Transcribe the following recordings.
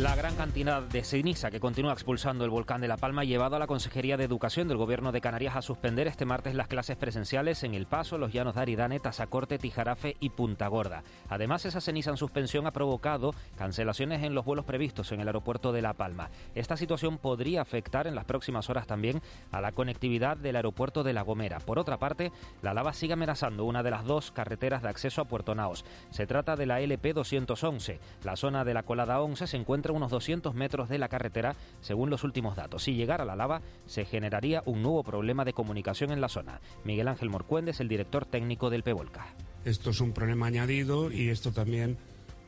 La gran cantidad de ceniza que continúa expulsando el volcán de La Palma ha llevado a la Consejería de Educación del Gobierno de Canarias a suspender este martes las clases presenciales en El Paso, Los Llanos de Aridane, Tazacorte, Tijarafe y Punta Gorda. Además, esa ceniza en suspensión ha provocado cancelaciones en los vuelos previstos en el aeropuerto de La Palma. Esta situación podría afectar en las próximas horas también a la conectividad del aeropuerto de La Gomera. Por otra parte, la lava sigue amenazando una de las dos carreteras de acceso a Puerto Naos. Se trata de la LP 211. La zona de la colada 11 se encuentra unos 200 metros de la carretera, según los últimos datos. Si llegara la lava, se generaría un nuevo problema de comunicación en la zona. Miguel Ángel Morcuendes, el director técnico del PEVOLCA. Esto es un problema añadido y esto también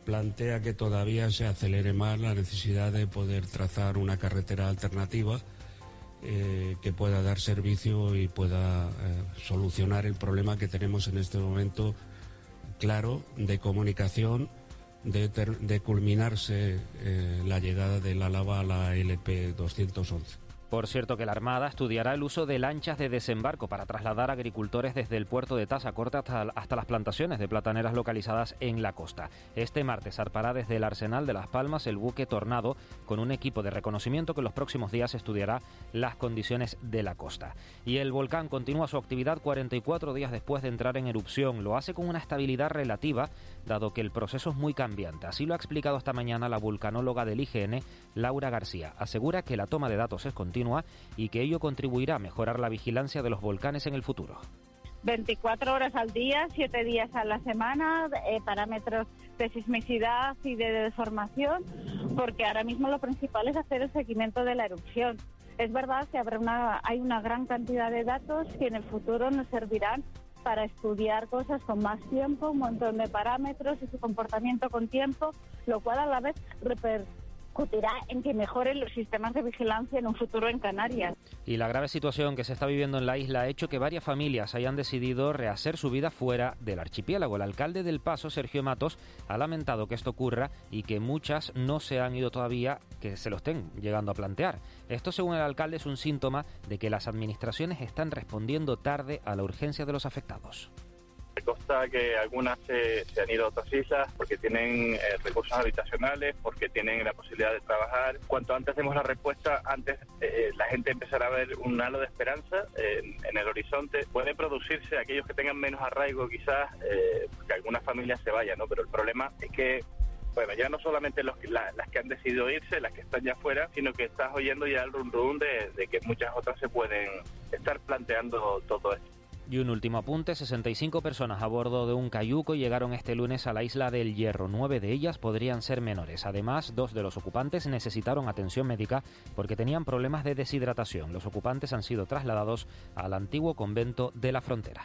plantea que todavía se acelere más la necesidad de poder trazar una carretera alternativa eh, que pueda dar servicio y pueda eh, solucionar el problema que tenemos en este momento claro de comunicación de, culminarse eh, la llegada de la lava a la LP 211. Por cierto que la Armada estudiará el uso de lanchas de desembarco para trasladar agricultores desde el puerto de Tazacorte hasta, hasta las plantaciones de plataneras localizadas en la costa. Este martes zarpará desde el Arsenal de Las Palmas el buque Tornado con un equipo de reconocimiento que en los próximos días estudiará las condiciones de la costa. Y el volcán continúa su actividad 44 días después de entrar en erupción. Lo hace con una estabilidad relativa, dado que el proceso es muy cambiante. Así lo ha explicado esta mañana la vulcanóloga del IGN, Laura García. Asegura que la toma de datos es continua y que ello contribuirá a mejorar la vigilancia de los volcanes en el futuro. 24 horas al día, 7 días a la semana, eh, parámetros de sismicidad y de deformación, porque ahora mismo lo principal es hacer el seguimiento de la erupción. Es verdad que habrá una, hay una gran cantidad de datos que en el futuro nos servirán para estudiar cosas con más tiempo, un montón de parámetros y su comportamiento con tiempo, lo cual a la vez repercute en que mejoren los sistemas de vigilancia en un futuro en Canarias. Y la grave situación que se está viviendo en la isla ha hecho que varias familias hayan decidido rehacer su vida fuera del archipiélago. El alcalde del Paso, Sergio Matos, ha lamentado que esto ocurra y que muchas no se han ido todavía, que se lo estén llegando a plantear. Esto, según el alcalde, es un síntoma de que las administraciones están respondiendo tarde a la urgencia de los afectados. Me consta que algunas se, han ido a otras islas porque tienen eh, recursos habitacionales, porque tienen la posibilidad de trabajar. Cuanto antes demos la respuesta, antes eh, la gente empezará a ver un halo de esperanza en, el horizonte. Puede producirse aquellos que tengan menos arraigo, quizás, eh, que algunas familias se vayan, ¿no? Pero el problema es que bueno, ya no solamente los, las que han decidido irse, las que están ya afuera, sino que estás oyendo ya el rum rum de, de que muchas otras se pueden estar planteando todo esto. Y un último apunte, 65 personas a bordo de un cayuco llegaron este lunes a la isla del Hierro. Nueve de ellas podrían ser menores. Además, dos de los ocupantes necesitaron atención médica porque tenían problemas de deshidratación. Los ocupantes han sido trasladados al antiguo convento de la frontera.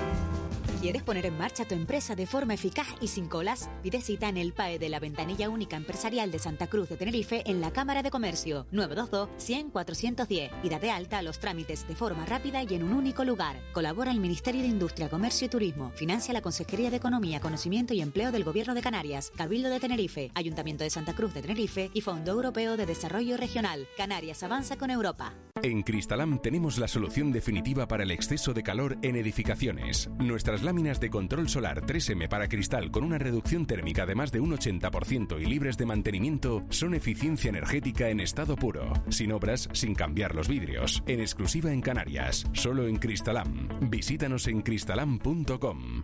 ¿Quieres poner en marcha tu empresa de forma eficaz y sin colas? Pide cita en el PAE de la Ventanilla Única Empresarial de Santa Cruz de Tenerife en la Cámara de Comercio 922-100-410 y da de alta los trámites de forma rápida y en un único lugar. Colabora el Ministerio de Industria, Comercio y Turismo. Financia la Consejería de Economía, Conocimiento y Empleo del Gobierno de Canarias, Cabildo de Tenerife, Ayuntamiento de Santa Cruz de Tenerife y Fondo Europeo de Desarrollo Regional. Canarias avanza con Europa. En Cristalam tenemos la solución definitiva para el exceso de calor en edificaciones. Nuestras láminas de control solar 3M para cristal con una reducción térmica de más de un 80% y libres de mantenimiento son eficiencia energética en estado puro, sin obras, sin cambiar los vidrios, en exclusiva en Canarias, solo en Cristalam. Visítanos en cristalam.com.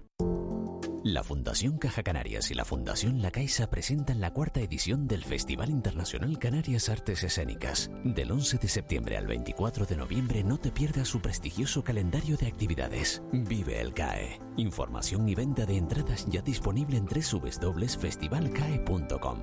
La Fundación Caja Canarias y la Fundación La Caixa presentan la cuarta edición del Festival Internacional Canarias Artes Escénicas. Del 11 de septiembre al 24 de noviembre no te pierdas su prestigioso calendario de actividades. Vive el CAE. Información y venta de entradas ya disponible en www.festivalcae.com.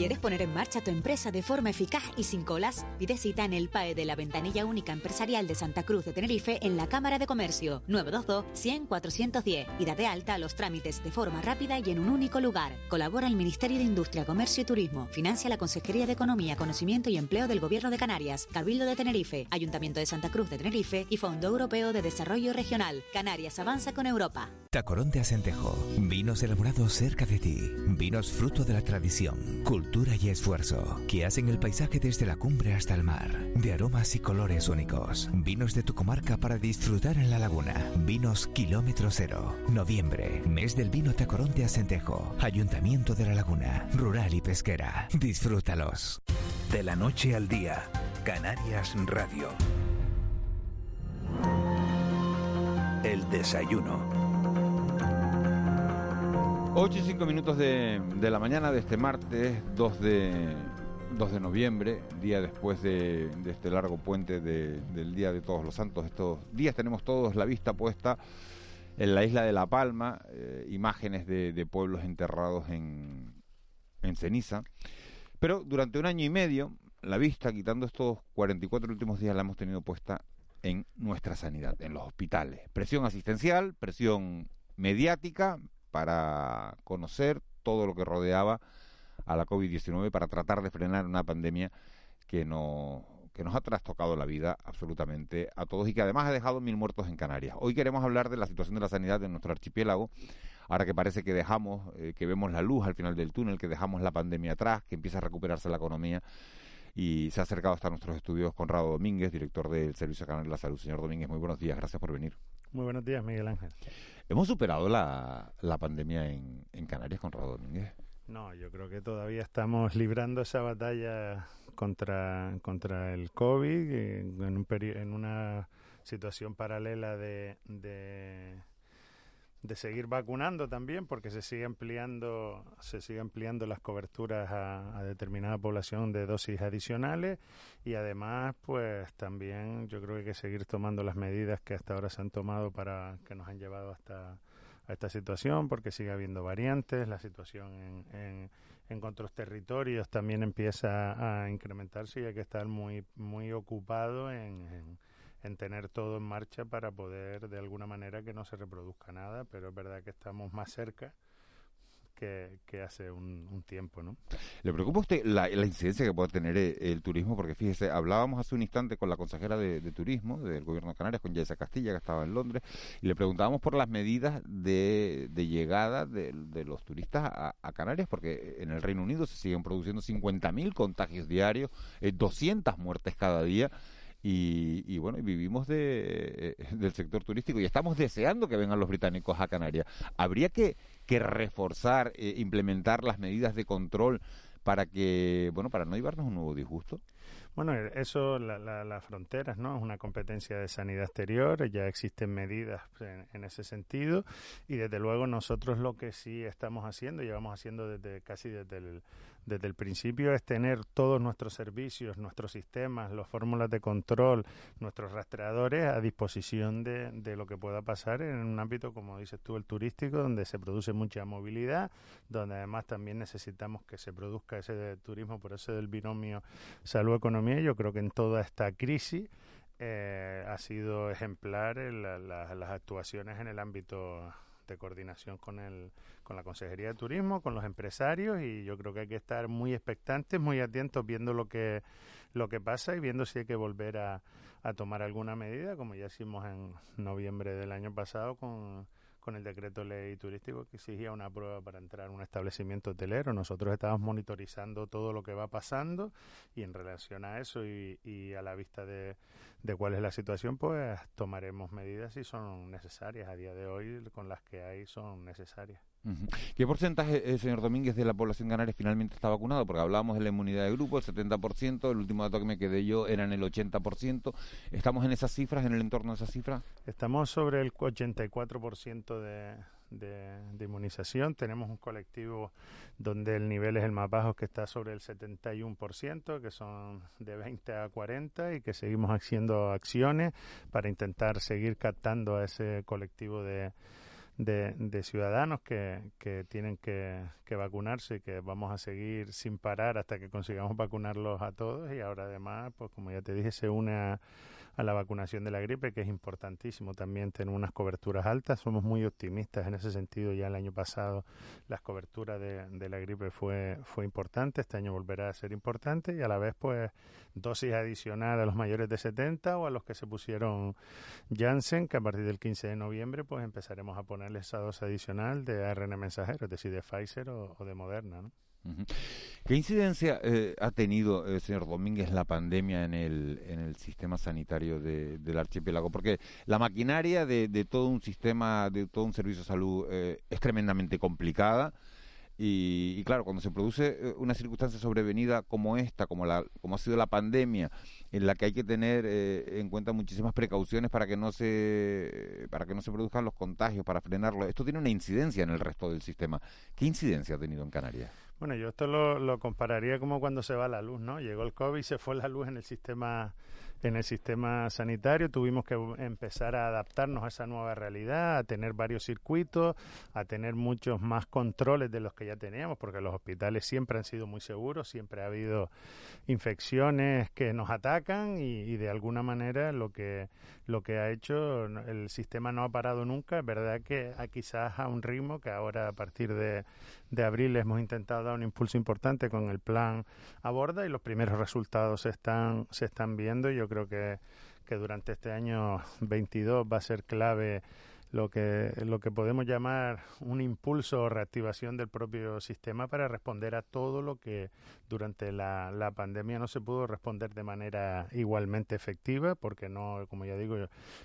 ¿Quieres poner en marcha tu empresa de forma eficaz y sin colas? Pide cita en el PAE de la Ventanilla Única Empresarial de Santa Cruz de Tenerife en la Cámara de Comercio 922 100 410 y da de alta los trámites de forma rápida y en un único lugar. Colabora el Ministerio de Industria, Comercio y Turismo. Financia la Consejería de Economía, Conocimiento y Empleo del Gobierno de Canarias, Cabildo de Tenerife, Ayuntamiento de Santa Cruz de Tenerife y Fondo Europeo de Desarrollo Regional. Canarias avanza con Europa. Tacorón de Acentejo. Vinos elaborados cerca de ti. Vinos fruto de la tradición, cultura y esfuerzo que hacen el paisaje desde la cumbre hasta el mar. De aromas y colores únicos. Vinos de tu comarca para disfrutar en la laguna. Vinos kilómetro cero. Noviembre. Mes del vino Tacorón de Acentejo. Ayuntamiento de la Laguna. Rural y pesquera. Disfrútalos. De la noche al día. Canarias Radio. El desayuno. 8 y 5 minutos de, de la mañana de este martes 2 de, 2 de noviembre, día después de, este largo puente de- del Día de Todos los Santos. Estos días tenemos todos la vista puesta en la isla de La Palma, eh, imágenes de, de pueblos enterrados en, en ceniza. Pero durante un año y medio, la vista, quitando estos 44 últimos días, la hemos tenido puesta en nuestra sanidad, en los hospitales. Presión asistencial, presión mediática para conocer todo lo que rodeaba a la COVID-19 para tratar de frenar una pandemia que, no, que nos ha trastocado la vida absolutamente a todos y que además ha dejado mil muertos en Canarias. Hoy queremos hablar de la situación de la sanidad en nuestro archipiélago, ahora que parece que dejamos, eh, que vemos la luz al final del túnel, que dejamos la pandemia atrás, que empieza a recuperarse la economía y se ha acercado hasta nuestros estudios Conrado Domínguez, director del Servicio Canario de la Salud. Señor Domínguez, muy buenos días, gracias por venir. Muy buenos días, Miguel Ángel. ¿Hemos superado la, la pandemia en, en Canarias, Conrado Domínguez? No, yo creo que todavía estamos librando esa batalla contra, contra el COVID eh, en, un en una situación paralela de, de, de seguir vacunando también, porque se sigue ampliando, se sigue ampliando las coberturas a, a determinada población de dosis adicionales. Y además, pues también yo creo que hay que seguir tomando las medidas que hasta ahora se han tomado para que nos han llevado hasta a esta situación porque sigue habiendo variantes, la situación en, en, otros territorios también empieza a incrementarse y hay que estar muy, muy ocupado en, en tener todo en marcha para poder de alguna manera que no se reproduzca nada, pero es verdad que estamos más cerca que, hace un, un tiempo, ¿no? ¿Le preocupa a usted la, incidencia que puede tener eh, el, turismo? Porque fíjese, hablábamos hace un instante con la consejera de, Turismo del Gobierno de Canarias, con Yaisa Castilla, que estaba en Londres, y le preguntábamos por las medidas de, de llegada de, de los turistas a, a Canarias, porque en el Reino Unido se siguen produciendo 50.000 contagios diarios, eh, 200 muertes cada día. Y, y, bueno, y vivimos de, eh, del sector turístico y estamos deseando que vengan los británicos a Canarias. ¿Habría que, que reforzar, eh, implementar las medidas de control para que, bueno, para no llevarnos un nuevo disgusto? Bueno, eso, la, la, las fronteras, ¿no? Es una competencia de sanidad exterior, ya existen medidas en, en, ese sentido y desde luego nosotros lo que sí estamos haciendo, llevamos haciendo desde casi desde el, desde el principio es tener todos nuestros servicios, nuestros sistemas, las fórmulas de control, nuestros rastreadores a disposición de, de, lo que pueda pasar en un ámbito, como dices tú, el turístico, donde se produce mucha movilidad, donde además también necesitamos que se produzca ese turismo, por eso del binomio salud-economía. Yo creo que en toda esta crisis eh, ha sido ejemplar la, la, las actuaciones en el ámbito de coordinación con el con la Consejería de Turismo, con los empresarios y yo creo que hay que estar muy expectantes, muy atentos viendo lo que lo que pasa y viendo si hay que volver a, a tomar alguna medida, como ya hicimos en noviembre del año pasado con con el decreto ley turístico que exigía una prueba para entrar a un establecimiento hotelero. Nosotros estamos monitorizando todo lo que va pasando y en relación a eso y, y a la vista de, de, cuál es la situación, pues tomaremos medidas si son necesarias. A día de hoy, con las que hay, son necesarias. ¿Qué porcentaje, eh, señor Domínguez, de la población canaria finalmente está vacunado? Porque hablábamos de la inmunidad de grupo, el 70%, el último dato que me quedé yo era en el 80%. ¿Estamos en esas cifras, en el entorno de esas cifras? Estamos sobre el 84% de, de, de, inmunización. Tenemos un colectivo donde el nivel es el más bajo, que está sobre el 71%, que son de 20 a 40, y que seguimos haciendo acciones para intentar seguir captando a ese colectivo de de, ciudadanos que, que tienen que, que, vacunarse y que vamos a seguir sin parar hasta que consigamos vacunarlos a todos. Y ahora además, pues como ya te dije, se une a a la vacunación de la gripe, que es importantísimo también tener unas coberturas altas. Somos muy optimistas en ese sentido. Ya el año pasado las coberturas de, la gripe fue, fue importante, este año volverá a ser importante y a la vez pues dosis adicional a los mayores de 70 o a los que se pusieron Janssen, que a partir del 15 de noviembre pues empezaremos a ponerles esa dosis adicional de ARN mensajero, es decir, de Pfizer o, o de Moderna. ¿no? ¿Qué incidencia eh, ha tenido, eh, señor Domínguez, la pandemia en el, en el sistema sanitario del archipiélago? Porque la maquinaria de, todo un sistema, de todo un servicio de salud eh, es tremendamente complicada. Y, claro, cuando se produce una circunstancia sobrevenida como esta, como, la, como ha sido la pandemia, en la que hay que tener en cuenta muchísimas precauciones para que no se para que no se produzcan los contagios, para frenarlo, esto tiene una incidencia en el resto del sistema. ¿Qué incidencia ha tenido en Canarias? Bueno, yo esto lo, lo, compararía como cuando se va la luz, ¿no? Llegó el COVID, se fue la luz en el sistema en el sistema sanitario, tuvimos que empezar a adaptarnos a esa nueva realidad, a tener varios circuitos, a tener muchos más controles de los que ya teníamos, porque los hospitales siempre han sido muy seguros, siempre ha habido infecciones que nos atacan y, de alguna manera lo que lo que ha hecho el sistema no ha parado nunca, es verdad que a, quizás a un ritmo que ahora a partir de, de abril hemos intentado dar un impulso importante con el plan Aborda y los primeros resultados se están se están viendo. Yo creo que, que durante este año 22 va a ser clave lo que, lo que podemos llamar un impulso o reactivación del propio sistema para responder a todo lo que durante la, la pandemia no se pudo responder de manera igualmente efectiva, porque no, como ya digo,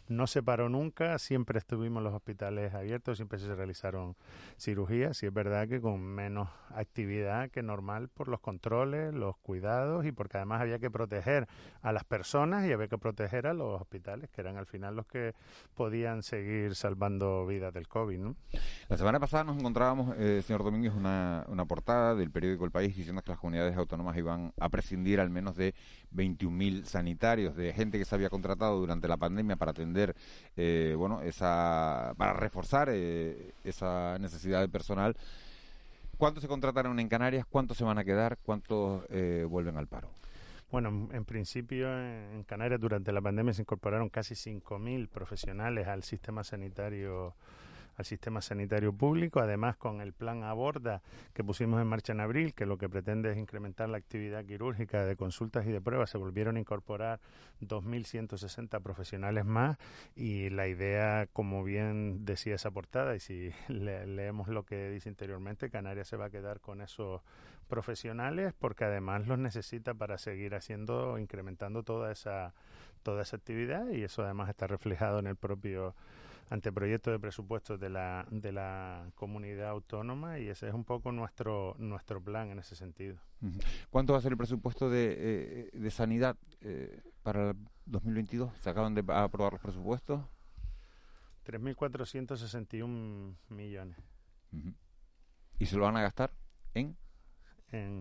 no se paró nunca, siempre estuvimos los hospitales abiertos, siempre se realizaron cirugías, y es verdad que con menos actividad que normal por los controles, los cuidados y porque además había que proteger a las personas y había que proteger a los hospitales, que eran al final los que podían seguir salvando salvando vidas del COVID. ¿no? La semana pasada nos encontrábamos, eh, señor Domínguez, una, una portada del periódico El País diciendo que las comunidades autónomas iban a prescindir al menos de 21.000 sanitarios, de gente que se había contratado durante la pandemia para atender, eh, bueno, esa, para reforzar eh, esa necesidad de personal. ¿Cuántos se contrataron en Canarias? ¿Cuántos se van a quedar? ¿Cuántos vuelven al paro? Bueno, en principio en Canarias durante la pandemia se incorporaron casi 5.000 profesionales al sistema sanitario al sistema sanitario público, además con el plan Aborda que pusimos en marcha en abril, que lo que pretende es incrementar la actividad quirúrgica de consultas y de pruebas, se volvieron a incorporar 2.160 profesionales más. Y la idea, como bien decía esa portada, y si leemos lo que dice interiormente, Canarias se va a quedar con esos profesionales porque además los necesita para seguir haciendo, incrementando toda esa toda esa actividad y eso además está reflejado en el propio anteproyecto de presupuestos de la, de la comunidad autónoma y ese es un poco nuestro, nuestro plan en ese sentido. ¿Cuánto va a ser el presupuesto de, eh, de sanidad eh, para el 2022? ¿Se acaban de aprobar los presupuestos? 3.461 millones. ¿Y se lo van a gastar en?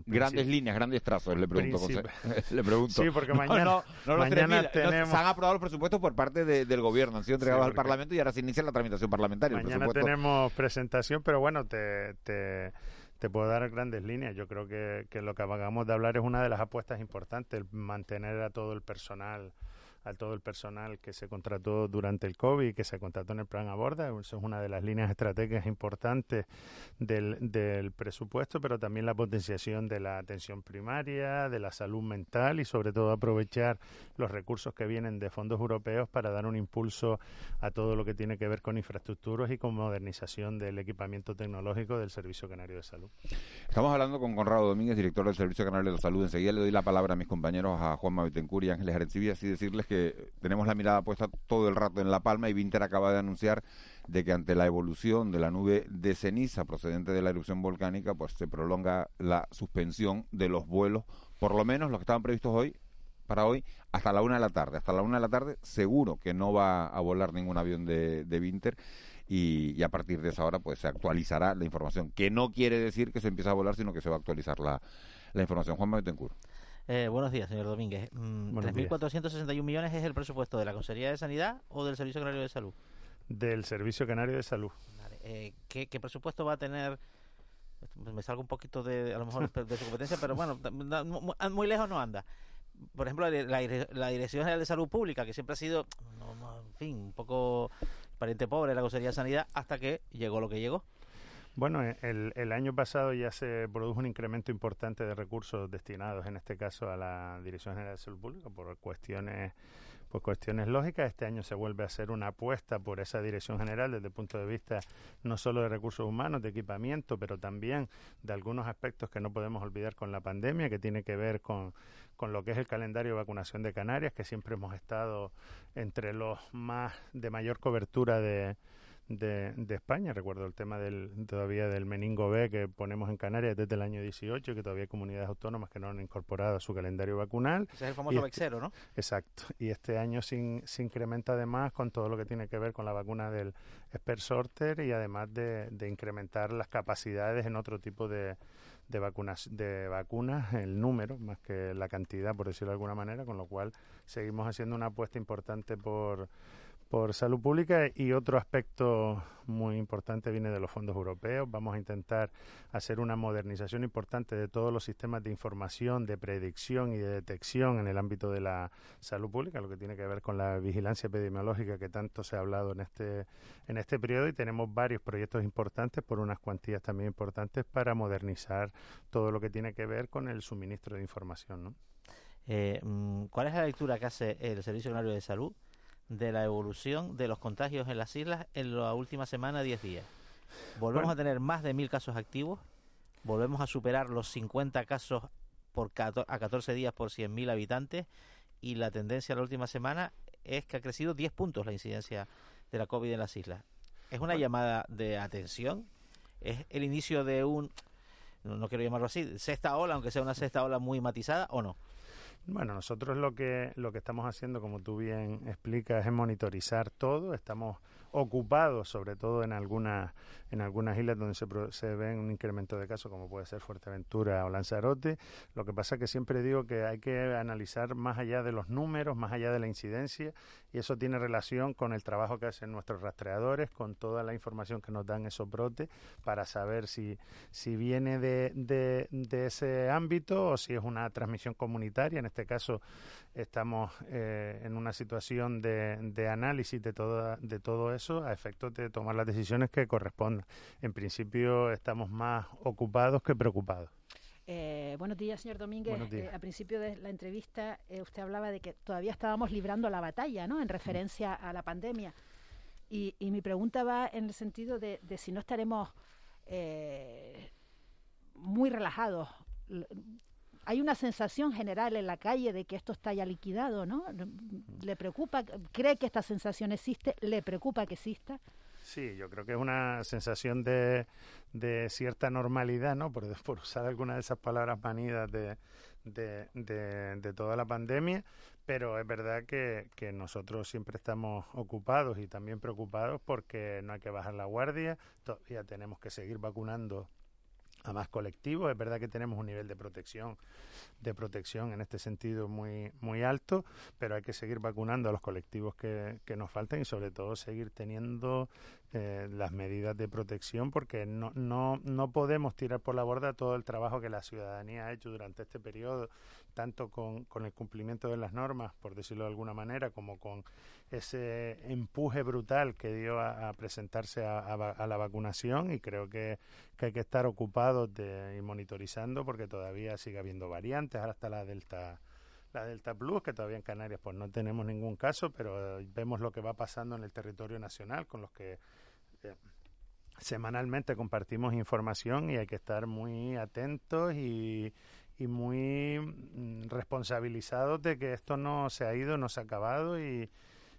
Grandes líneas, grandes trazos, le pregunto. le pregunto. Sí, porque mañana, mañana tenemos... se han aprobado los presupuestos por parte del gobierno, han sido entregados al Parlamento y ahora se inicia la tramitación parlamentaria. Mañana tenemos presentación, pero bueno, te, te, te, puedo dar grandes líneas. Yo creo que, que lo que acabamos de hablar es una de las apuestas importantes, el mantener a todo el personal a todo el personal que se contrató durante el COVID, que se contrató en el plan Aborda. Eso es una de las líneas estratégicas importantes del, del presupuesto, pero también la potenciación de la atención primaria, de la salud mental y sobre todo aprovechar los recursos que vienen de fondos europeos para dar un impulso a todo lo que tiene que ver con infraestructuras y con modernización del equipamiento tecnológico del Servicio Canario de Salud. Estamos hablando con Conrado Domínguez, director del Servicio Canario de Salud. Enseguida le doy la palabra a mis compañeros, a Juan Mavitencur y Ángeles Arencibia, y decirles que tenemos la mirada puesta todo el rato en La Palma y Vinter acaba de anunciar de que ante la evolución de la nube de ceniza procedente de la erupción volcánica, pues se prolonga la suspensión de los vuelos, por lo menos los que estaban previstos hoy, para hoy, hasta la una de la tarde. Hasta la una de la tarde seguro que no va a volar ningún avión de, Vinter. Y, a partir de esa hora pues se actualizará la información, que no quiere decir que se empiece a volar, sino que se va a actualizar la, información. Juan Betancourt. Eh, buenos días, señor Domínguez. Mm, 3.461 millones es el presupuesto de la Consejería de Sanidad o del Servicio Canario de Salud. Del Servicio Canario de Salud. eh, ¿qué, presupuesto va a tener? Me salgo un poquito de, a lo mejor, de su competencia, pero bueno, muy lejos no anda. Por ejemplo, la, Dirección General de Salud Pública, que siempre ha sido, en fin, un poco pariente pobre la Consejería de Sanidad, hasta que llegó lo que llegó. Bueno, el, el, año pasado ya se produjo un incremento importante de recursos destinados, en este caso, a la Dirección General de Salud Pública por cuestiones por cuestiones lógicas. Este año se vuelve a hacer una apuesta por esa dirección general desde el punto de vista no solo de recursos humanos, de equipamiento, pero también de algunos aspectos que no podemos olvidar con la pandemia, que tiene que ver con, con lo que es el calendario de vacunación de Canarias, que siempre hemos estado entre los más de mayor cobertura de, de, de, España. Recuerdo el tema del todavía del meningo B que ponemos en Canarias desde el año 18, que todavía hay comunidades autónomas que no han incorporado a su calendario vacunal. Ese es el famoso este ¿no? Exacto. Y este año se, se, incrementa además con todo lo que tiene que ver con la vacuna del Sorter y además de, de incrementar las capacidades en otro tipo de, de vacunas, de vacunas, el número más que la cantidad, por decirlo de alguna manera, con lo cual seguimos haciendo una apuesta importante por por salud pública y otro aspecto muy importante viene de los fondos europeos. Vamos a intentar hacer una modernización importante de todos los sistemas de información, de predicción y de detección en el ámbito de la salud pública, lo que tiene que ver con la vigilancia epidemiológica que tanto se ha hablado en este en este periodo y tenemos varios proyectos importantes por unas cuantías también importantes para modernizar todo lo que tiene que ver con el suministro de información. Eh, mm, ¿Cuál es la lectura que hace el Servicio Canario de Salud de la evolución de los contagios en las islas en la última semana, 10 días. Volvemos a tener más de mil casos activos, volvemos a superar los 50 casos por a 14 días por 100.000 habitantes y la tendencia la última semana es que ha crecido 10 puntos la incidencia de la COVID en las islas. Es una llamada de atención, es el inicio de un, no quiero llamarlo así, sexta ola, aunque sea una sexta ola muy matizada o no. Bueno, nosotros lo que, lo que estamos haciendo, como tú bien explicas, es monitorizar todo. Estamos ocupados, sobre todo en algunas, en algunas islas donde se, se ve un incremento de casos, como puede ser Fuerteventura o Lanzarote. Lo que pasa es que siempre digo que hay que analizar más allá de los números, más allá de la incidencia, y eso tiene relación con el trabajo que hacen nuestros rastreadores, con toda la información que nos dan esos brotes, para saber si, si viene de, de, de ese ámbito o si es una transmisión comunitaria. En este caso, estamos eh, en una situación de, de análisis de, toda, de todo eso a efectos de tomar las decisiones que correspondan. En principio estamos más ocupados que preocupados. Eh, buenos días, señor Domínguez. Eh, al principio de la entrevista eh, usted hablaba de que todavía estábamos librando la batalla, ¿no? En referencia a la pandemia. Y, mi pregunta va en el sentido de, de si no estaremos muy relajados hay una sensación general en la calle de que esto está ya liquidado, ¿no? ¿Le preocupa? ¿Cree que esta sensación existe? ¿Le preocupa que exista? Sí, yo creo que es una sensación de, de cierta normalidad, ¿no? Por, usar alguna de esas palabras manidas de, de, de, toda la pandemia, pero es verdad que, que, nosotros siempre estamos ocupados y también preocupados porque no hay que bajar la guardia, todavía tenemos que seguir vacunando a más colectivos. Es verdad que tenemos un nivel de protección, de protección en este sentido muy, muy alto, pero hay que seguir vacunando a los colectivos que, que nos faltan y sobre todo seguir teniendo eh, las medidas de protección porque no, no, no podemos tirar por la borda todo el trabajo que la ciudadanía ha hecho durante este periodo, tanto con, con el cumplimiento de las normas, por decirlo de alguna manera, como con ese empuje brutal que dio a, presentarse a, la vacunación y creo que, hay que estar ocupados de, y monitorizando porque todavía sigue habiendo variantes, ahora está la Delta la Delta Plus, que todavía en Canarias pues no tenemos ningún caso, pero vemos lo que va pasando en el territorio nacional con los que eh, semanalmente compartimos información y hay que estar muy atentos y, y muy mm, responsabilizados de que esto no se ha ido, no se ha acabado y,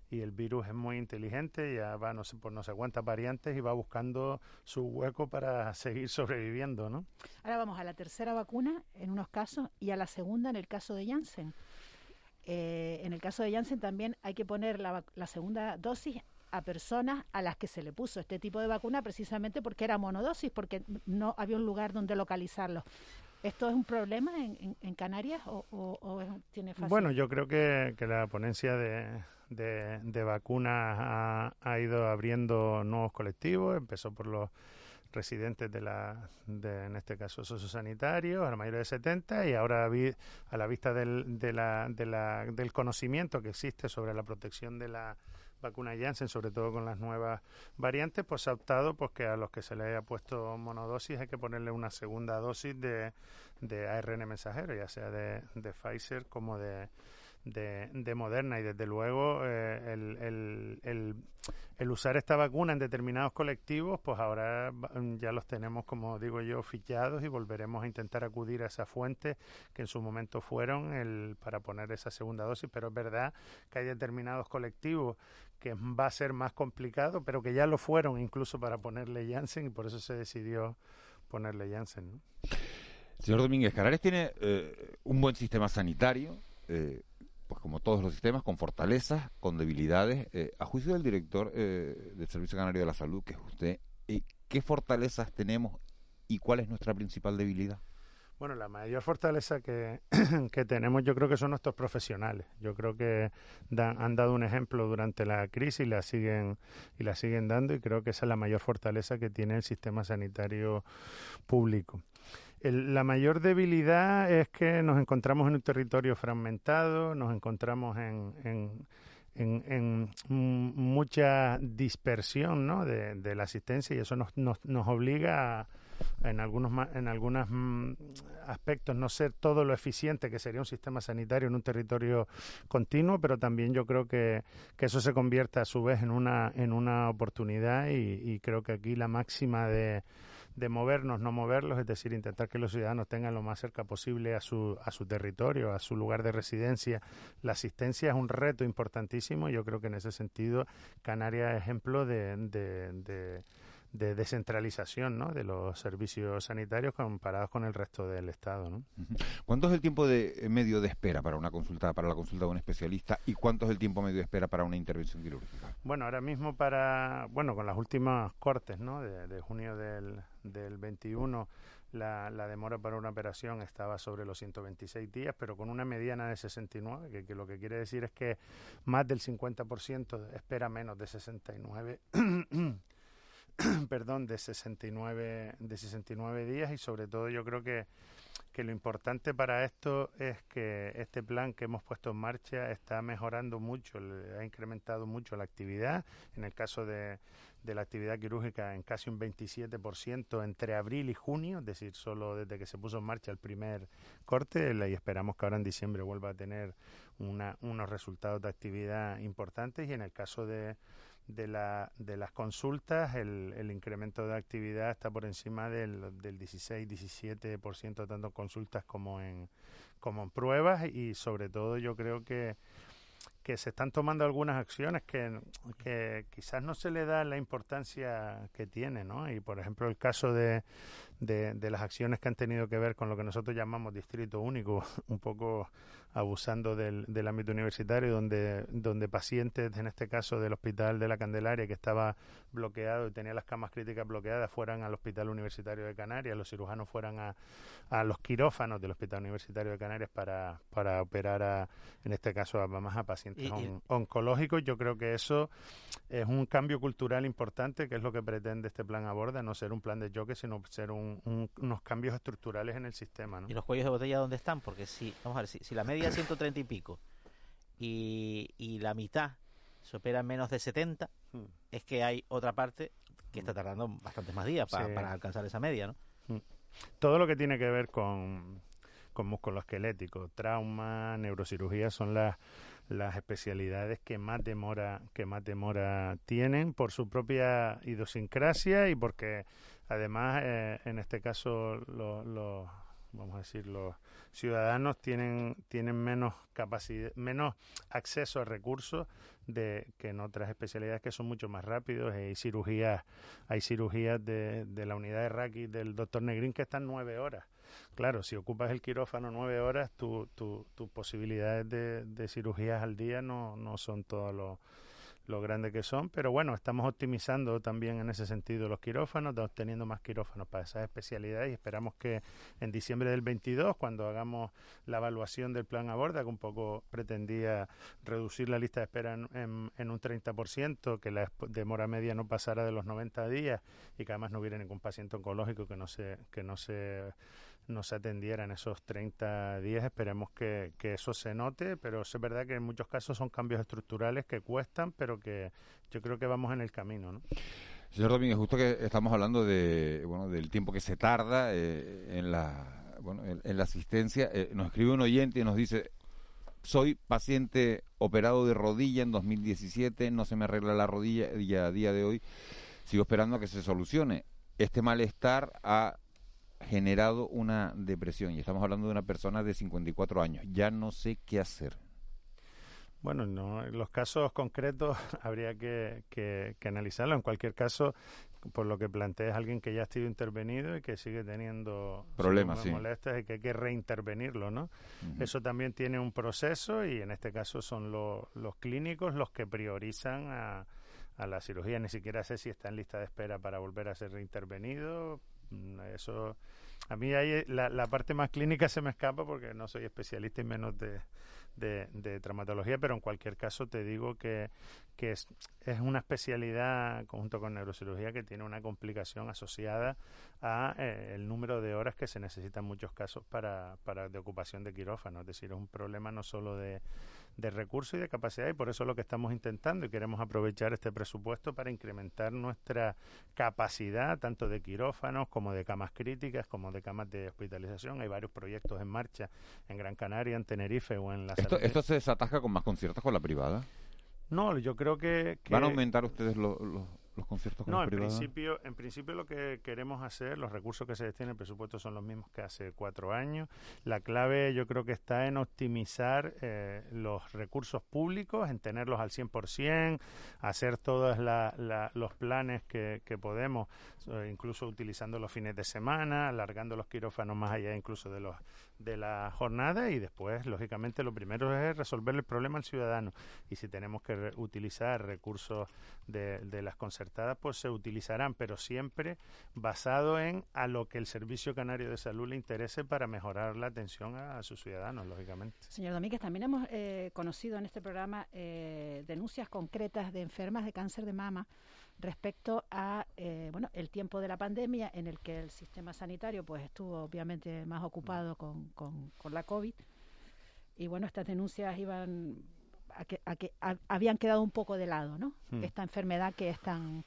y el virus es muy inteligente, ya va no sé, por no sé cuántas variantes y va buscando su hueco para seguir sobreviviendo, ¿no? Ahora vamos a la tercera vacuna en unos casos y a la segunda en el caso de Janssen. Eh, en el caso de Janssen también hay que poner la, la segunda dosis a personas a las que se le puso este tipo de vacuna precisamente porque era monodosis, porque no había un lugar donde localizarlo. ¿Esto es un problema en, en, Canarias o, o, tiene Bueno, yo creo que, que la ponencia de, de, vacunas ha, ido abriendo nuevos colectivos, empezó por los residentes de la, de, en este caso sociosanitarios, a la mayores de 70 y ahora a la vista del, de la, de la, del conocimiento que existe sobre la protección de la vacuna Janssen, sobre todo con las nuevas variantes, pues ha optado pues que a los que se les haya puesto monodosis hay que ponerle una segunda dosis de, de ARN mensajero, ya sea de, de Pfizer como de de, de Moderna. Y desde luego eh, el, el, el, usar esta vacuna en determinados colectivos pues ahora ya los tenemos como digo yo fichados y volveremos a intentar acudir a esa fuente que en su momento fueron el, para poner esa segunda dosis. Pero es verdad que hay determinados colectivos que va a ser más complicado pero que ya lo fueron incluso para ponerle Janssen y por eso se decidió ponerle Janssen Señor Domínguez, Canarias tiene eh, un buen sistema sanitario, eh, pues como todos los sistemas, con fortalezas, con debilidades. Eh, a juicio del director del Servicio Canario de la Salud, que es usted, ¿qué fortalezas tenemos y cuál es nuestra principal debilidad? Bueno, la mayor fortaleza que, que, tenemos yo creo que son nuestros profesionales. Yo creo que han dado un ejemplo durante la crisis y la siguen y la siguen dando y creo que esa es la mayor fortaleza que tiene el sistema sanitario público la mayor debilidad es que nos encontramos en un territorio fragmentado, nos encontramos en, en, en, mucha dispersión ¿no? de, de, la asistencia y eso nos, nos, nos obliga a, en algunos en algunos mm, aspectos no ser todo lo eficiente que sería un sistema sanitario en un territorio continuo, pero también yo creo que, que eso se convierte a su vez en una en una oportunidad y creo que aquí la máxima de de movernos, no moverlos, es decir, intentar que los ciudadanos tengan lo más cerca posible a su, a su territorio, a su lugar de residencia. La asistencia es un reto importantísimo yo creo que en ese sentido Canarias es ejemplo de descentralización ¿no? de los servicios sanitarios comparados con el resto del Estado. ¿no? ¿Cuánto es el tiempo de eh, medio de espera para una consulta, para la consulta de un especialista y cuánto es el tiempo medio de espera para una intervención quirúrgica? Bueno, ahora mismo para, bueno, con las últimas cortes ¿no? de, de junio del, del 21 la, la, demora para una operación estaba sobre los 126 días, pero con una mediana de 69, que, que lo que quiere decir es que más del 50% espera menos de 69 perdón, de 69 de 69 días y sobre todo yo creo que que lo importante para esto es que este plan que hemos puesto en marcha está mejorando mucho, ha incrementado mucho la actividad. En el caso de, de la actividad quirúrgica en casi un 27% entre abril y junio, es decir, solo desde que se puso en marcha el primer corte y esperamos que ahora en diciembre vuelva a tener una, unos resultados de actividad importantes y en el caso de, de, la, de las consultas el, el incremento de actividad está por encima del, del 16-17% tanto en consultas como en, como en pruebas. Y sobre todo yo creo que que se están tomando algunas acciones que, quizás no se le da la importancia que tiene, ¿no? Y por ejemplo el caso de, de, de, las acciones que han tenido que ver con lo que nosotros llamamos distrito único, un poco abusando del, del ámbito universitario, donde, donde pacientes, en este caso del Hospital de la Candelaria, que estaba bloqueado y tenía las camas críticas bloqueadas, fueran al Hospital Universitario de Canarias, los cirujanos fueran a, a los quirófanos del Hospital Universitario de Canarias para, para operar, a, en este caso, a, más a pacientes oncológicos. Yo creo que eso es un cambio cultural importante, que es lo que pretende este plan aborda, no ser un plan de choque, sino ser un, unos cambios estructurales en el sistema. ¿no? ¿Y los cuellos de botella dónde están? Porque si, vamos a ver, si, si la media 130 y pico y, y la mitad se opera en menos de 70, hmm. es que hay otra parte que está tardando bastantes más días para alcanzar esa media, ¿no? Hmm. Todo lo que tiene que ver con, con músculo esquelético, trauma, neurocirugía son las las especialidades que más demora que más demora tienen por su propia idiosincrasia y porque además eh, en este caso los vamos a decir, los ciudadanos tienen, tienen menos capacidad, menos acceso a recursos de que en otras especialidades que son mucho más rápidos. Hay cirugías, hay cirugías de, de la unidad de Raki del doctor Negrín que están nueve horas. Claro, si ocupas el quirófano nueve horas, tus tu, posibilidades de, cirugías al día no, son todos los lo grande que son, pero bueno, estamos optimizando también en ese sentido los quirófanos, teniendo más quirófanos para esas especialidades y esperamos que en diciembre del 22, cuando hagamos la evaluación del plan Aborda, que un poco pretendía reducir la lista de espera en, en, un 30%, que la demora media no pasara de los 90 días y que además no hubiera ningún paciente oncológico que no se, que no se no se atendiera en esos 30 días. Esperemos que, que, eso se note, pero es verdad que en muchos casos son cambios estructurales que cuestan, pero que yo creo que vamos en el camino. ¿no? Señor Domínguez, justo que estamos hablando de, bueno, del tiempo que se tarda eh, en, la, bueno, en, la asistencia, eh, nos escribe un oyente y nos dice, soy paciente operado de rodilla en 2017, no se me arregla la rodilla y a día de hoy sigo esperando a que se solucione. Este malestar ha generado una depresión y estamos hablando de una persona de 54 años. Ya no sé qué hacer. Bueno, no, en los casos concretos habría que, que, analizarlo. En cualquier caso, por lo que plantea es alguien que ya ha sido intervenido y que sigue teniendo problemas, sí. molestias y que hay que reintervenirlo, ¿no? Eso también tiene un proceso y en este caso son los clínicos los que priorizan a, a la cirugía. Ni siquiera sé si está en lista de espera para volver a ser reintervenido. Mm, eso a mí ahí la, la parte más clínica se me escapa porque no soy especialista y menos de, de, traumatología, pero en cualquier caso te digo que, que es, es, una especialidad junto con neurocirugía que tiene una complicación asociada a eh, el número de horas que se necesitan en muchos casos para, para de ocupación de quirófano, es decir, es un problema no solo de de recursos y de capacidad y por eso es lo que estamos intentando y queremos aprovechar este presupuesto para incrementar nuestra capacidad tanto de quirófanos como de camas críticas como de camas de hospitalización. Hay varios proyectos en marcha en Gran Canaria, en Tenerife o en la ¿Esto, ¿Esto se desataja con más conciertos con la privada? No, yo creo que... ¿Van a aumentar ustedes los los conciertos no, en principio, en principio lo que queremos hacer, los recursos que se destinan el presupuesto son los mismos que hace cuatro años. La clave yo creo que está en optimizar eh, los recursos públicos, en tenerlos al 100%, hacer todos los planes que, que podemos, eh, incluso utilizando los fines de semana, alargando los quirófanos más allá incluso de los de la jornada y después, lógicamente, lo primero es resolver el problema al ciudadano. Y si tenemos que utilizar recursos de, de las conservaciones pues se utilizarán, pero siempre basado en a lo que el Servicio Canario de Salud le interese para mejorar la atención a, sus ciudadanos, lógicamente. Señor Domínguez, también hemos eh, conocido en este programa eh, denuncias concretas de enfermas de cáncer de mama respecto a eh, bueno el tiempo de la pandemia en el que el sistema sanitario pues estuvo obviamente más ocupado con, con, con la COVID y bueno estas denuncias iban a que, a que habían quedado un poco de lado, ¿no? Hmm. Esta enfermedad que es tan...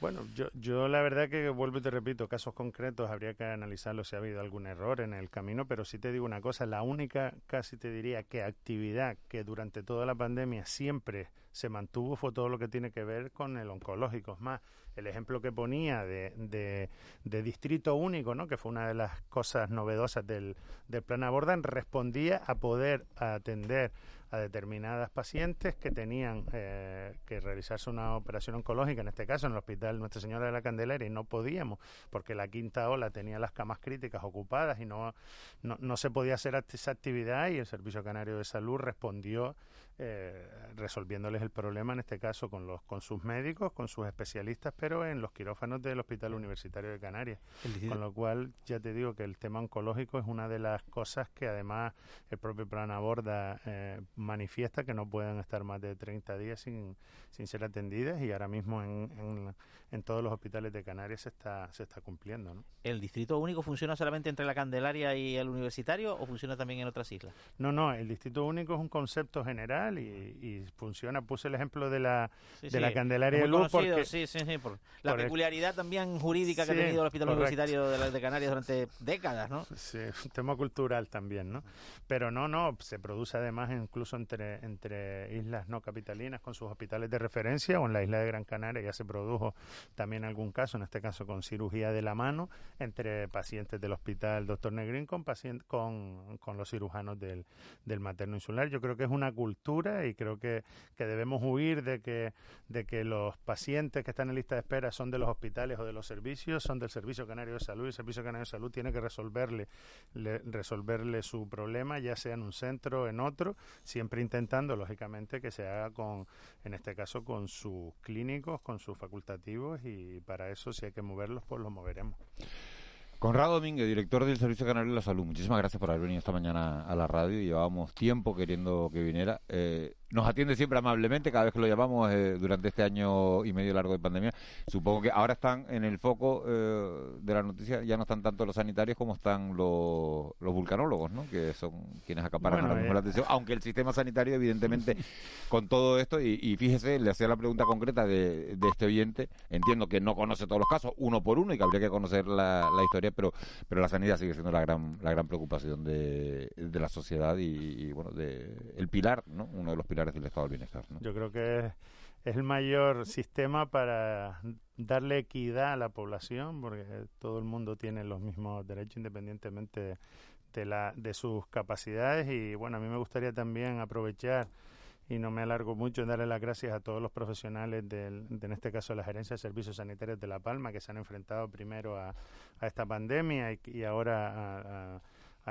Bueno, yo, yo la verdad que vuelvo y te repito, casos concretos habría que analizarlo si ha habido algún error en el camino, pero sí te digo una cosa, la única, casi te diría, que actividad que durante toda la pandemia siempre se mantuvo fue todo lo que tiene que ver con el oncológico. Es más, el ejemplo que ponía de, de, de, distrito único, ¿no? que fue una de las cosas novedosas del, del plan Abordan, respondía a poder atender a determinadas pacientes que tenían eh, que realizarse una operación oncológica, en este caso en el Hospital Nuestra Señora de la Candelaria, y no podíamos, porque la quinta ola tenía las camas críticas ocupadas y no, no, no se podía hacer esa actividad y el Servicio Canario de Salud respondió eh, resolviéndoles el problema, en este caso con, los, con sus médicos, con sus especialistas, pero en los quirófanos del Hospital Universitario de Canarias. Con lo cual, ya te digo que el tema oncológico es una de las cosas que además el propio plan aborda, eh, manifiesta que no pueden estar más de 30 días sin, sin ser atendidas y ahora mismo en, en, en, todos los hospitales de Canarias se está, se está cumpliendo. ¿no? ¿El distrito único funciona solamente entre la Candelaria y el Universitario o funciona también en otras islas? No, no, el distrito único es un concepto general y, funciona. Puse el ejemplo de la, de la Candelaria de Luz porque... Sí, sí, sí, por la peculiaridad también jurídica que ha tenido el Hospital Universitario de, de, Canarias durante décadas, ¿no? Sí, un tema cultural también, ¿no? Pero no, no, se produce además incluso entre, entre islas no capitalinas con sus hospitales de referencia o en la isla de Gran Canaria ya se produjo también algún caso, en este caso con cirugía de la mano, entre pacientes del Hospital Doctor Negrín con, con, con los cirujanos del, del materno insular. Yo creo que es una cultura y creo que, que debemos huir de que, de que los pacientes que están en lista de espera son de los hospitales o de los servicios, son del Servicio Canario de Salud y el Servicio Canario de Salud tiene que resolverle, resolverle su problema, ya sea en un centro o en otro, siempre intentando, lógicamente, que se haga con, en este caso, con sus clínicos, con sus facultativos y para eso si hay que moverlos, pues los moveremos. Conrado Domínguez, director del Servicio Canario de la Salud, muchísimas gracias por haber venido esta mañana a la radio. Llevábamos tiempo queriendo que viniera. Eh, nos atiende siempre amablemente cada vez que lo llamamos eh, durante este año y medio largo de pandemia. Supongo que ahora están en el foco eh, de la noticia, ya no están tanto los sanitarios como están los, los vulcanólogos, ¿no? que son quienes acaparan ahora mismo la atención. Aunque el sistema sanitario, evidentemente, con todo esto, y, fíjese, le hacía la pregunta concreta de, de, este oyente, entiendo que no conoce todos los casos, uno por uno, y que habría que conocer la, la historia pero, pero la sanidad sigue siendo la gran, la gran preocupación de, de la sociedad y, bueno, de, el pilar, ¿no? uno de los pilares del estado del bienestar. Yo creo que es, el mayor sistema para darle equidad a la población, porque todo el mundo tiene los mismos derechos independientemente de, la, de sus capacidades y bueno, a mí me gustaría también aprovechar y no me alargo mucho en darle las gracias a todos los profesionales, del, de, en este caso la Gerencia de Servicios Sanitarios de La Palma, que se han enfrentado primero a, a esta pandemia y, ahora a,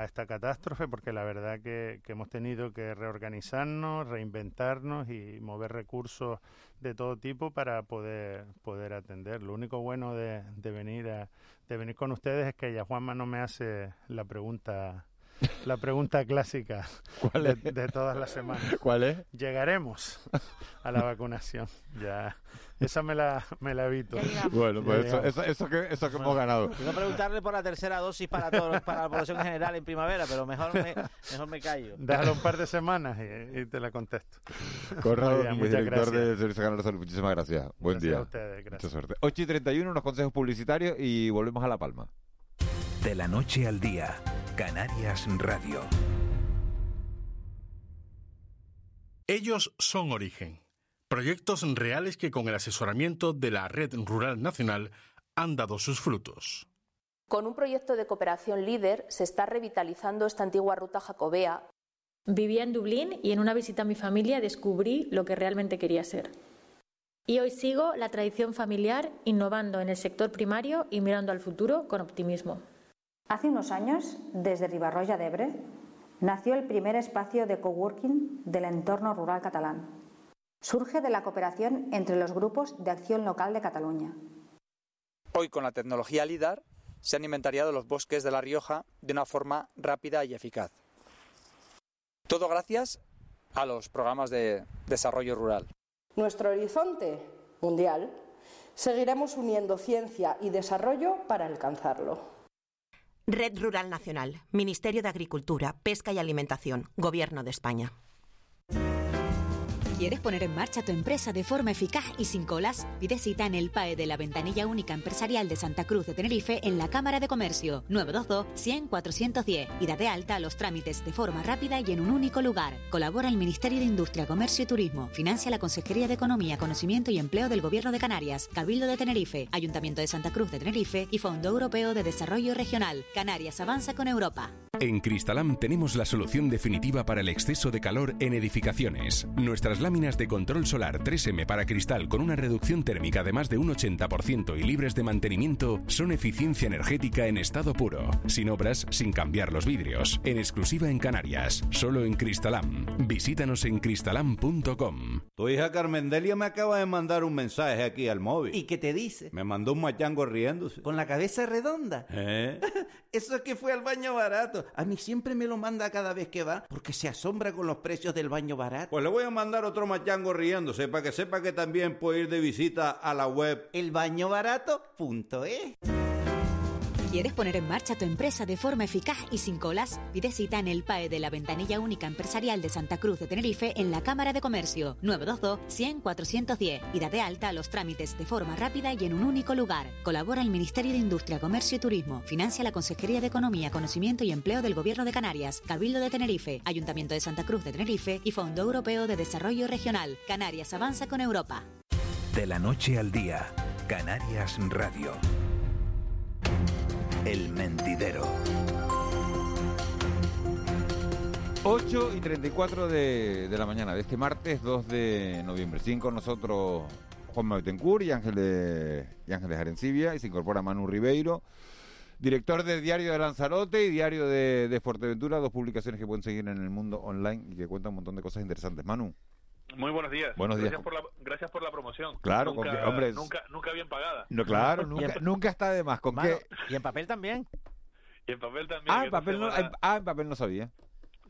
esta catástrofe, porque la verdad que, hemos tenido que reorganizarnos, reinventarnos y mover recursos de todo tipo para poder poder atender. Lo único bueno de, de venir a, de venir con ustedes es que ya Juanma no me hace la pregunta la pregunta clásica de, todas las semanas. ¿Cuál es? Llegaremos a la vacunación. Ya, esa me la, me la evito. Bueno, pues eso, eso, que, eso que hemos ganado. Quiero preguntarle por la tercera dosis para todos, para la población en general en primavera, pero mejor me, mejor me callo. Déjalo un par de semanas y, te la contesto. Corrado, director gracias. del Servicio Canal de Salud. Muchísimas gracias. Buen día. A ustedes, gracias. Mucha suerte. 8 y 31, unos consejos publicitarios y volvemos a La Palma. De la noche al día, Canarias Radio. Ellos son Origen, proyectos reales que con el asesoramiento de la Red Rural Nacional han dado sus frutos. Con un proyecto de cooperación líder se está revitalizando esta antigua ruta jacobea. Vivía en Dublín y en una visita a mi familia descubrí lo que realmente quería ser. Y hoy sigo la tradición familiar innovando en el sector primario y mirando al futuro con optimismo. Hace unos años, desde Ribarroya de Ebre, nació el primer espacio de coworking del entorno rural catalán. Surge de la cooperación entre los grupos de acción local de Cataluña. Hoy, con la tecnología LIDAR, se han inventariado los bosques de La Rioja de una forma rápida y eficaz. Todo gracias a los programas de desarrollo rural. Nuestro horizonte mundial seguiremos uniendo ciencia y desarrollo para alcanzarlo. Red Rural Nacional, Ministerio de Agricultura, Pesca y Alimentación, Gobierno de España. ¿Quieres poner en marcha tu empresa de forma eficaz y sin colas? Pide cita en el PAE de la Ventanilla Única Empresarial de Santa Cruz de Tenerife en la Cámara de Comercio 922-100-410 y da de alta a los trámites de forma rápida y en un único lugar. Colabora el Ministerio de Industria, Comercio y Turismo. Financia la Consejería de Economía, Conocimiento y Empleo del Gobierno de Canarias, Cabildo de Tenerife, Ayuntamiento de Santa Cruz de Tenerife y Fondo Europeo de Desarrollo Regional. Canarias avanza con Europa. En Cristalam tenemos la solución definitiva para el exceso de calor en edificaciones. Nuestras láminas de control solar 3M para cristal con una reducción térmica de más de un 80% y libres de mantenimiento son eficiencia energética en estado puro, sin obras, sin cambiar los vidrios, en exclusiva en Canarias, solo en Cristalam. Visítanos en cristalam.com. Tu hija Carmendelia me acaba de mandar un mensaje aquí al móvil. ¿Y qué te dice? Me mandó un machango riéndose. ¿Con la cabeza redonda? ¿Eh? Eso es que fue al baño barato. A mí siempre me lo manda cada vez que va porque se asombra con los precios del baño barato. Pues le voy a mandar otro machango riéndose para que sepa que también puede ir de visita a la web elbañobarato.es. ¿Quieres poner en marcha tu empresa de forma eficaz y sin colas? Pide cita en el PAE de la Ventanilla Única Empresarial de Santa Cruz de Tenerife en la Cámara de Comercio 922-100-410 y da de alta los trámites de forma rápida y en un único lugar. Colabora el Ministerio de Industria, Comercio y Turismo. Financia la Consejería de Economía, Conocimiento y Empleo del Gobierno de Canarias, Cabildo de Tenerife, Ayuntamiento de Santa Cruz de Tenerife y Fondo Europeo de Desarrollo Regional. Canarias avanza con Europa. De la noche al día, Canarias Radio. El Mentidero. 8 y 34 de, de la mañana de este martes 2 de noviembre. Siguen con nosotros Juan Betancourt y Ángeles, y Ángeles Arencibia, y se incorpora Manu Ribeiro, director del Diario de Lanzarote y Diario de, de Fuerteventura, dos publicaciones que pueden seguir en el mundo online y que cuentan un montón de cosas interesantes. Manu. Muy buenos días. Buenos días. Gracias por la, gracias por la promoción. Claro, nunca, con que- hombre, nunca, nunca bien pagada. No, claro, nunca, nunca está de más. ¿Con Mano, qué? Y en papel también. Y en papel también. Ah, en papel, no, en- ah, en papel no sabía.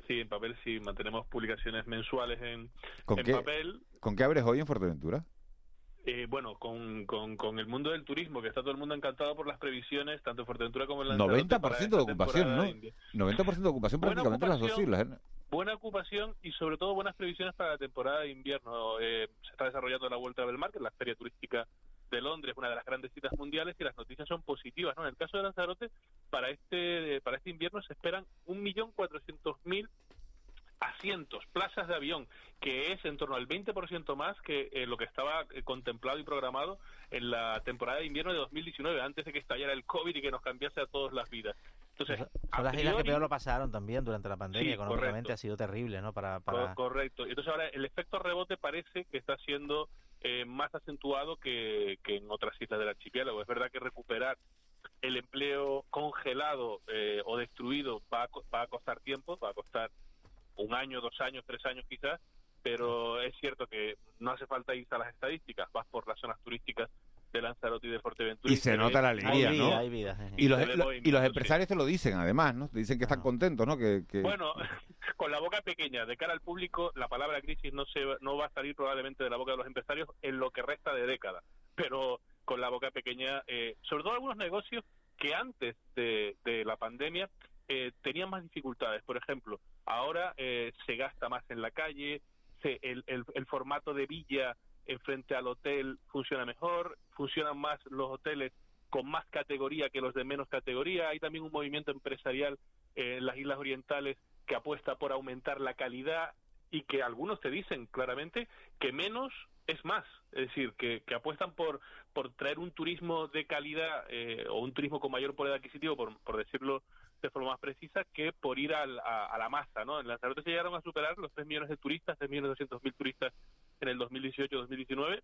Sí, en papel sí. Mantenemos publicaciones mensuales en, ¿Con en qué? papel. ¿Con qué abres hoy en Fuerteventura? Eh, bueno, con, con, con el mundo del turismo, que está todo el mundo encantado por las previsiones, tanto en Fuerteventura como en Lanzarote. 90% para de ocupación, ¿no? de invierno. 90% de ocupación prácticamente las dos ocupación. islas. ¿eh? Buena ocupación y sobre todo buenas previsiones para la temporada de invierno. Eh, se está desarrollando la Vuelta del Mar, que es la feria turística de Londres, una de las grandes citas mundiales, y las noticias son positivas. ¿no? En el caso de Lanzarote, para este, para este invierno se esperan 1.400.000 asientos, plazas de avión, que es en torno al 20% más que eh, lo que estaba eh, contemplado y programado en la temporada de invierno de 2019, antes de que estallara el COVID y que nos cambiase a todas las vidas. Entonces, Son las islas que peor lo pasaron también durante la pandemia. Sí, Económicamente correcto. ha sido terrible, ¿no? Para, Co- para... Correcto. Entonces ahora el efecto rebote parece que está siendo eh, más acentuado que, que en otras islas del archipiélago. Es verdad que recuperar el empleo congelado eh, o destruido va a, va a costar tiempo, va a costar un año, dos años, tres años quizás, pero es cierto que no hace falta irse a las estadísticas, vas por las zonas turísticas de Lanzarote y de Fuerteventura. Y se nota la alegría, Hay ¿no? vida, hay vida. Y los, Se ve lo- y los sí. empresarios te lo dicen, además, ¿no? Te dicen que están contentos, ¿no? Que, que- Bueno, con la boca pequeña, de cara al público, la palabra crisis no se va- no va a salir probablemente de la boca de los empresarios en lo que resta de década, pero con la boca pequeña, eh, sobre todo algunos negocios que antes de, de la pandemia eh, tenían más dificultades. Por ejemplo, ahora eh, se gasta más en la calle, se- el, el- el formato de villa en frente al hotel funciona mejor, funcionan más los hoteles con más categoría que los de menos categoría. Hay también un movimiento empresarial eh, en las islas orientales que apuesta por aumentar la calidad y que algunos te dicen claramente que menos es más, es decir, que, que apuestan por, por traer un turismo de calidad eh, o un turismo con mayor poder adquisitivo, por, por decirlo de forma más precisa, que por ir a la masa. ¿no? En Lanzarote se llegaron a superar los 3 millones de turistas, 3 millones 200 mil turistas en el 2018-2019.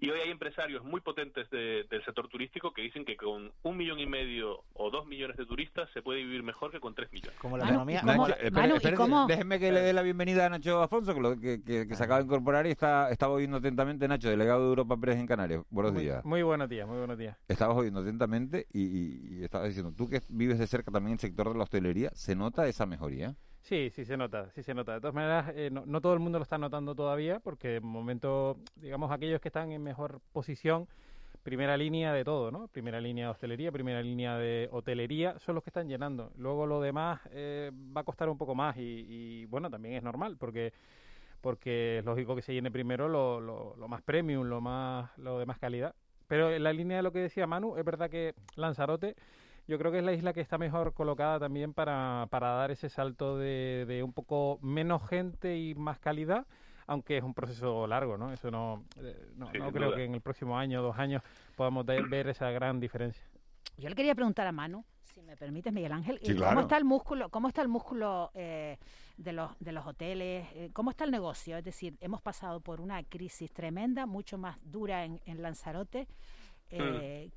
Y hoy hay empresarios muy potentes de- del sector turístico que dicen que con un millón y medio o dos millones de turistas se puede vivir mejor que con tres millones. Como la Manu, economía... ¿y cómo- Nacho, espere- Manu, ¿y espere, cómo- déjeme que le dé la bienvenida a Nacho Afonso, que, lo- que, que- que se acaba de incorporar y está, estaba oyendo atentamente. Nacho, delegado de Europa Press en Canarias. Buenos Muy- días. Muy buenos días, muy buenos días. Estabas oyendo atentamente y, y- y estabas diciendo, tú que vives de cerca también el sector de la hostelería, ¿se nota esa mejoría? Sí, sí se nota, sí se nota. De todas maneras, eh, no, todo el mundo lo está notando todavía, porque de momento, digamos, aquellos que están en mejor posición, primera línea de todo, ¿no? Primera línea de hostelería, primera línea de hotelería, son los que están llenando. Luego lo demás eh, va a costar un poco más y, y, bueno, también es normal, porque porque es lógico que se llene primero lo, lo, lo más premium, lo más lo de más calidad. Pero en la línea de lo que decía Manu, es verdad que Lanzarote yo creo que es la isla que está mejor colocada también para, para dar ese salto de, de un poco menos gente y más calidad, aunque es un proceso largo, ¿no? Eso no, eh, no, Sí, no sin creo duda. que en el próximo año, dos años, podamos ver esa gran diferencia. Yo le quería preguntar a Manu, si me permites, Miguel Ángel, Sí, eh, claro. ¿cómo está el músculo, cómo está el músculo eh, de los de los hoteles? Eh, ¿Cómo está el negocio? Es decir, hemos pasado por una crisis tremenda, mucho más dura en, en Lanzarote. Eh,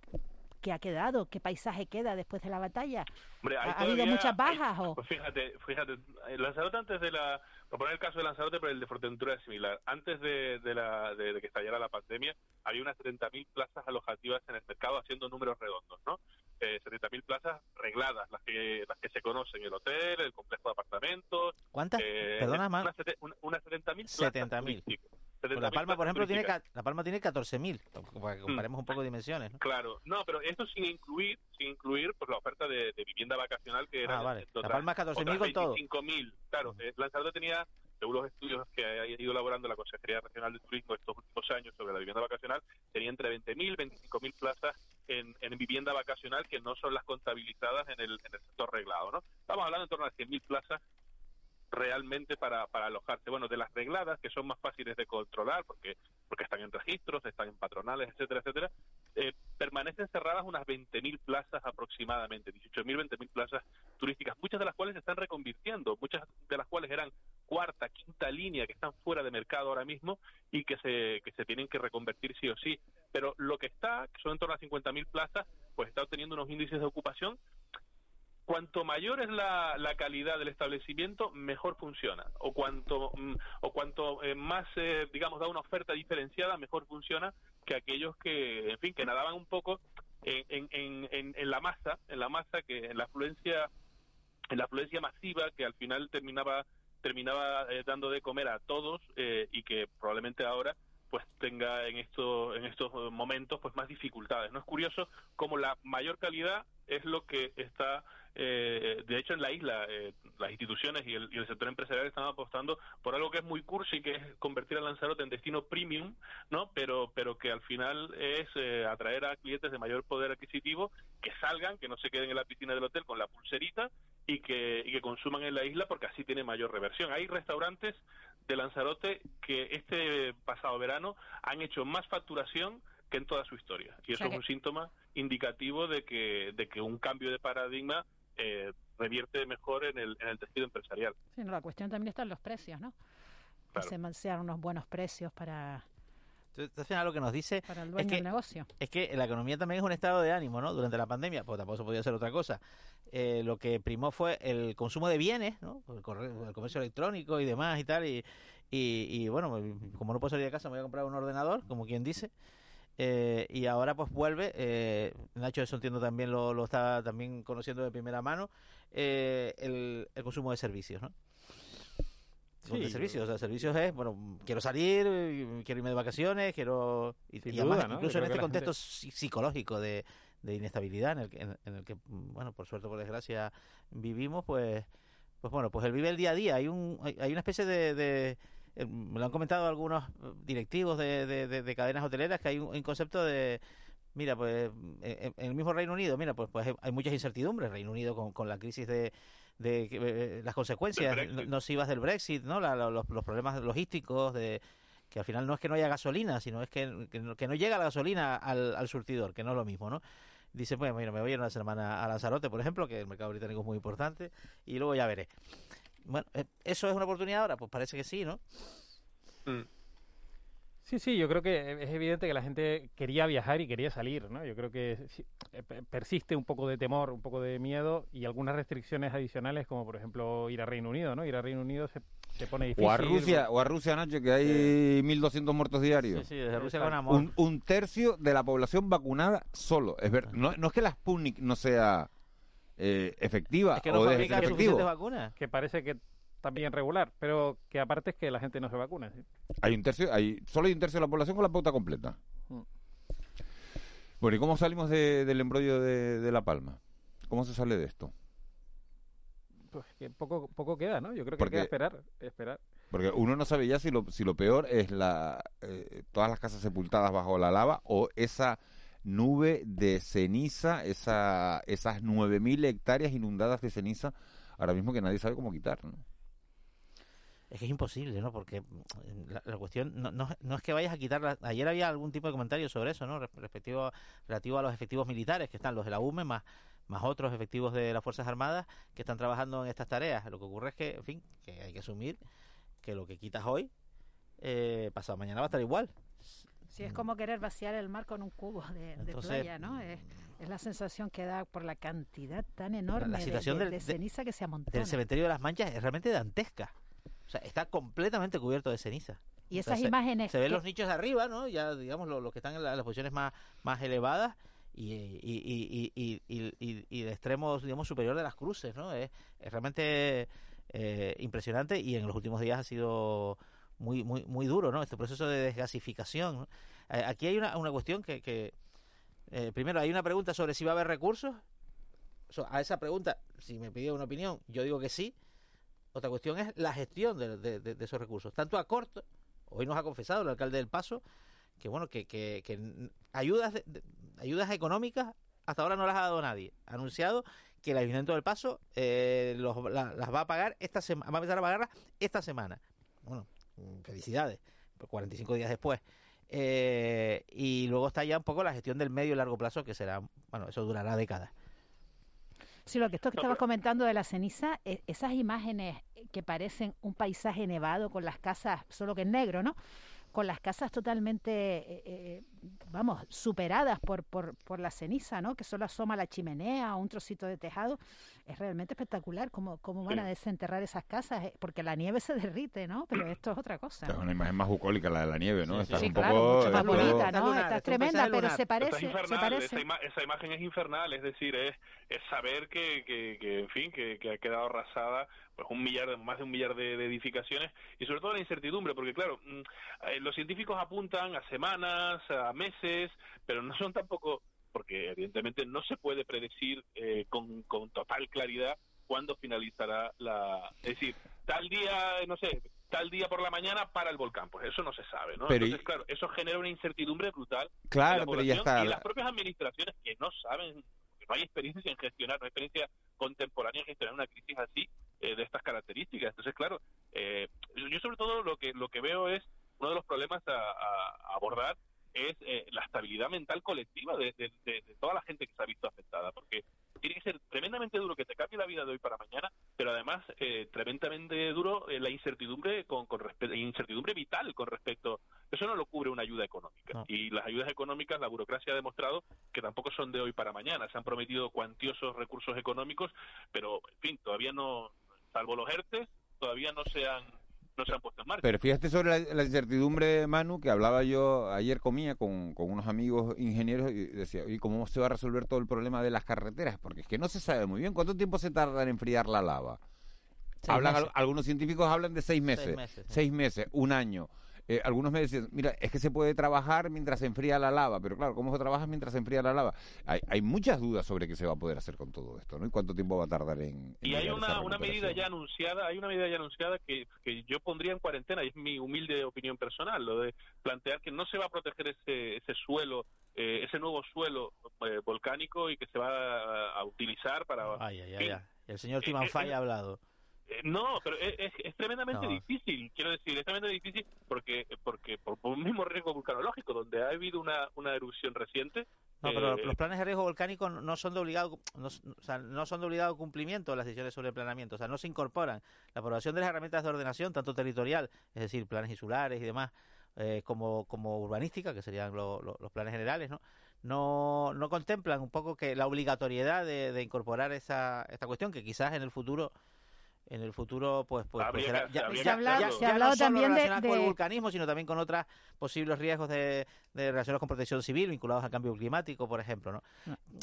¿Qué ha quedado? ¿Qué paisaje queda después de la batalla? Hombre, ¿Ha, ha habido muchas hay- bajas o? Pues fíjate, fíjate, el Lanzarote antes de la, por poner el caso de Lanzarote, pero el de Fuerteventura es similar. Antes de, de la, de, de que estallara la pandemia, había unas 70.000 plazas alojativas en el mercado haciendo números redondos, ¿no? Eh, 70.000 plazas regladas, las que las que se conocen, el hotel, el complejo de apartamentos. ¿Cuántas? eh, Perdona, unas, una- unas 70.000 plazas 70.000. turísticas. Pues 70.000 la Palma, por ejemplo, tiene, turísticas. la Palma tiene 14.000, para que comparemos un poco de dimensiones, ¿no? Claro, no, pero esto sin incluir, sin incluir pues la oferta de, de vivienda vacacional que era Ah, vale. La Palma es 14.000 con todo. 25.000, claro. eh, Lanzarote tenía, según los estudios que ha ido elaborando la Consejería Regional de Turismo estos últimos años sobre la vivienda vacacional, tenía entre 20.000 y 25.000 plazas en, en vivienda vacacional que no son las contabilizadas en el, en el sector reglado, ¿no? Estamos hablando en torno a 100.000 plazas realmente para, para alojarse. Bueno, de las regladas, que son más fáciles de controlar porque porque están en registros, están en patronales, etcétera, etcétera, eh, permanecen cerradas unas 20.000 plazas aproximadamente, 18.000, 20.000 plazas turísticas, muchas de las cuales se están reconvirtiendo, muchas de las cuales eran cuarta, quinta línea que están fuera de mercado ahora mismo y que se, que se tienen que reconvertir sí o sí. Pero lo que está, que son en torno a 50.000 plazas, pues está obteniendo unos índices de ocupación cuanto mayor es la, la, calidad del establecimiento, mejor funciona. O cuanto, mm, o cuanto eh, más, eh, digamos, da una oferta diferenciada, mejor funciona que aquellos que, en fin, que nadaban un poco en, en, en, en la masa, en la masa que en la afluencia, en la afluencia masiva que al final terminaba terminaba eh, dando de comer a todos y que probablemente ahora pues tenga en estos en estos momentos pues más dificultades no es curioso cómo la mayor calidad es lo que está eh, de hecho, en la isla, eh, las instituciones y el, sector empresarial están apostando por algo que es muy cursi, que es convertir a Lanzarote en destino premium, ¿no? Pero, pero que al final es eh, atraer a clientes de mayor poder adquisitivo que salgan, que no se queden en la piscina del hotel con la pulserita y que, y que consuman en la isla porque así tiene mayor reversión. Hay restaurantes de Lanzarote que este pasado verano han hecho más facturación que en toda su historia. Y eso es un síntoma indicativo de que, de que un cambio de paradigma eh, revierte mejor en el, en el tejido empresarial. Sí, la cuestión también está en los precios, ¿no? Que se sean unos buenos precios para... Entonces, lo que nos dice para el dueño es que, del negocio. Es que la economía también es un estado de ánimo, ¿no? Durante la pandemia, pues tampoco se podía hacer otra cosa. Eh, lo que primó fue el consumo de bienes, ¿no? El, el comercio electrónico y demás y tal. Y, y, y, bueno, como no puedo salir de casa, me voy a comprar un ordenador, como quien dice. Eh, y ahora pues vuelve, eh, Nacho eso entiendo también lo, lo, está también conociendo de primera mano, eh, el, el, consumo de servicios, ¿no? Sí, de servicios, o sea, servicios es, bueno, quiero salir, quiero irme de vacaciones, quiero... Y, además, incluso en este contexto psicológico de, de inestabilidad en el, que, en, el que, bueno, por suerte por desgracia vivimos, pues, pues bueno, pues él vive el día a día, hay, un, hay, hay una especie de, de me lo han comentado algunos eh, directivos de, de, cadenas hoteleras que hay un, concepto de mira pues eh, en, el mismo Reino Unido mira pues pues hay muchas incertidumbres. Reino Unido con, con la crisis de, de las consecuencias nocivas del Brexit no los, los, problemas logísticos de que al final no es que no haya gasolina sino es que, que, no, llega la gasolina al, al surtidor que no es lo mismo no dice bueno mira me voy a ir una semana a Lanzarote por ejemplo que el mercado británico es muy importante y luego ya veré bueno, eh, ¿eso es una oportunidad ahora? Pues parece que sí, ¿no? Mm. Sí, sí, yo creo que es evidente que la gente quería viajar y quería salir, ¿no? Yo creo que eh, persiste un poco de temor, un poco de miedo y algunas restricciones adicionales, como por ejemplo ir a Reino Unido, ¿no? Ir a Reino Unido se, se pone difícil. O a Rusia, o a Rusia, Nacho, que hay 1.200 muertos diarios. Sí, sí, desde Rusia con amor. Un, un, tercio de la población vacunada solo. Es ver, no, no es que la Sputnik no sea eh, efectiva es que no o de vacunas. Que parece que también regular, pero que aparte es que la gente no se vacuna. Hay un tercio, hay solo hay un tercio de la población con la pauta completa. Mm. Bueno, ¿y cómo salimos del embrollo de, La Palma? ¿Cómo se sale de esto? Pues que poco, poco queda, ¿no? Yo creo que hay que esperar, esperar. Porque uno no sabe ya si lo, si lo peor es la eh, todas las casas sepultadas bajo la lava o esa nube de ceniza, esa, esas 9.000 hectáreas inundadas de ceniza, ahora mismo que nadie sabe cómo quitar, ¿no? Es que es imposible, ¿no? Porque mm, la, cuestión no, no, es que vayas a quitar... ayer había algún tipo de comentario sobre eso, ¿no? Respectivo, relativo a los efectivos militares, que están los de la UME, más, más otros efectivos de las Fuerzas Armadas que están trabajando en estas tareas. Lo que ocurre es que, en fin, que hay que asumir que lo que quitas hoy, eh, pasado mañana va a estar igual. Sí, es como querer vaciar el mar con un cubo de, playa, ¿no? Es, la sensación que da por la cantidad tan enorme de, ceniza que se amontona. El cementerio de las Manchas es realmente dantesca. O sea, está completamente cubierto de ceniza. Y esas imágenes... Se, ven los nichos de arriba, ¿no? Ya, digamos, los, que están en, las posiciones más, más elevadas y, y, y, y, y, de extremo, digamos, superior de las cruces, ¿no? Es, realmente eh, impresionante y en los últimos días ha sido muy, muy, muy duro, ¿no? Este proceso de desgasificación. Eh, aquí hay una, una cuestión que, que eh, primero, hay una pregunta sobre si va a haber recursos. a esa pregunta, si me pidió una opinión, yo digo que sí. Otra cuestión es la gestión de, de, esos recursos, tanto a corto, hoy nos ha confesado el alcalde del Paso, que bueno, que, que, ayudas, ayudas económicas hasta ahora no las ha dado nadie. Ha anunciado que el Ayuntamiento del Paso eh, las va a pagar esta semana, va a empezar a pagarlas esta semana. Bueno, felicidades, 45 días después. Eh, y luego está ya un poco la gestión del medio y largo plazo, que será, bueno, eso durará décadas. Sí, lo que esto que estabas comentando de la ceniza, e, esas imágenes que parecen un paisaje nevado con las casas, solo que es negro, ¿no? Con las casas totalmente, eh, eh, vamos, superadas por, por, por, la ceniza, ¿no? Que solo asoma la chimenea o un trocito de tejado. Es realmente espectacular cómo, cómo van a desenterrar esas casas, eh, porque la nieve se derrite, ¿no? Pero esto es otra cosa. Es una imagen más bucólica la de la nieve, ¿no? Sí, sí, un claro, poco, mucho más bonita, ¿no? Está tremenda, pero se parece, infernal, se parece. Esa, ima esa, imagen es infernal, es decir, es, es saber que, que, que, en fin, que, que ha quedado arrasada pues un millar, más de un millar de, de, edificaciones y sobre todo la incertidumbre, porque claro, eh, los científicos apuntan a semanas, a meses, pero no son tampoco, porque evidentemente no se puede predecir eh, con, con total claridad cuándo finalizará la... Es decir, tal día, no sé, tal día por la mañana para el volcán, pues eso no se sabe, ¿no? Pero Entonces, claro, eso genera una incertidumbre brutal. Claro, pero ya está. Y las propias administraciones que no saben no hay experiencia en gestionar, no hay experiencia contemporánea en gestionar una crisis así Entonces, claro, eh, yo sobre todo lo que lo que veo es uno de los problemas a, a abordar es eh, la estabilidad mental colectiva de, de, de, de, toda la gente que se ha visto afectada, porque tiene que ser tremendamente duro que te cambie la vida de hoy para mañana, pero además eh, tremendamente duro eh, la incertidumbre con, con incertidumbre vital con respecto eso no lo cubre una ayuda económica. No. y las ayudas económicas la burocracia ha demostrado que tampoco son de hoy para mañana. Se han prometido cuantiosos recursos económicos pero en fin todavía no salvo los ERTE todavía no se han no se han puesto en marcha. Pero fíjate sobre la, la, incertidumbre, Manu, que hablaba yo, ayer comía con, con, unos amigos ingenieros y decía, ¿y cómo se va a resolver todo el problema de las carreteras? Porque es que no se sabe muy bien cuánto tiempo se tarda en enfriar la lava. Seis Hablan, meses. algunos científicos hablan de seis meses, seis meses, un año. Eh, algunos me decían, mira, es que se puede trabajar mientras se enfría la lava, pero claro, ¿cómo se trabaja mientras se enfría la lava? Hay, hay muchas dudas sobre qué se va a poder hacer con todo esto, ¿no? Y cuánto tiempo va a tardar en... en y hay una, una medida ya anunciada, hay una medida ya anunciada que, que yo pondría en cuarentena, y es mi humilde opinión personal, lo de plantear que no se va a proteger ese, ese suelo, eh, ese nuevo suelo eh, volcánico y que se va a, a utilizar para... Ay, ay, ay. El señor Eh, Timanfay eh, ha hablado. No, pero es, tremendamente No. difícil, quiero decir, es tremendamente difícil porque porque por, por un mismo riesgo vulcanológico, donde ha habido una, una erupción reciente. No, pero eh, los planes de riesgo volcánico no son de obligado, no, o sea, no son de obligado cumplimiento las decisiones sobre el planeamiento, o sea, no se incorporan. La aprobación de las herramientas de ordenación, tanto territorial, es decir, planes insulares y demás, eh, como, como urbanística, que serían lo- lo- los planes generales, ¿no? No, no contemplan un poco que la obligatoriedad de, de incorporar esa esta cuestión, que quizás en el futuro en el futuro pues pues, pues será- ya, ya Se ha no hablado solo también de- relacionadas con el vulcanismo sino también con otros posibles riesgos de, de relacionados con protección civil vinculados al cambio climático por ejemplo no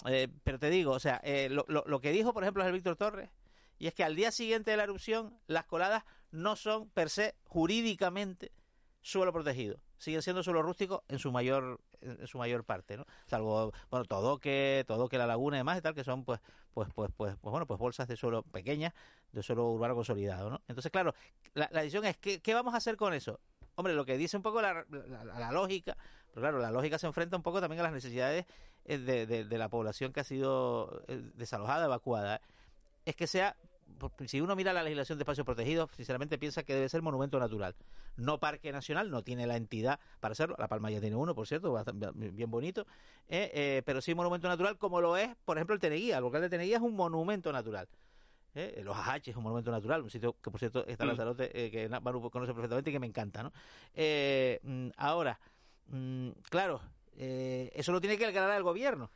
eh, pero te digo, o sea, eh, lo, lo- lo que dijo, por ejemplo, es el Víctor Torres, y es que al día siguiente de la erupción, las coladas no son per se jurídicamente suelo protegido. Siguen siendo suelo rústico en su mayor en su mayor parte, ¿no? Salvo, bueno, todo que todo que la laguna y demás y tal, que son pues pues pues pues, pues bueno, pues bolsas de suelo pequeñas, de suelo urbano consolidado, ¿no? Entonces, claro, la, la decisión es ¿qué, ¿qué vamos a hacer con eso? Hombre, lo que dice un poco la, la- la lógica, pero claro, la lógica se enfrenta un poco también a las necesidades eh, de, de- la población que ha sido eh, desalojada, evacuada, es que sea, si uno mira la legislación de espacios protegidos, sinceramente piensa que debe ser monumento natural, no parque nacional, no tiene la entidad para hacerlo, La Palma ya tiene uno, por cierto, bien bonito, eh, eh, pero sí monumento natural como lo es, por ejemplo, el Teneguía, el volcán de Teneguía es un monumento natural. ¿Eh? Los Ajaches es un monumento natural, un sitio que por cierto está en Mm. Lanzarote, eh, que Manu conoce perfectamente y que me encanta, ¿no? Eh, mm, ahora, mm, claro, eh, eso lo tiene que aclarar el gobierno.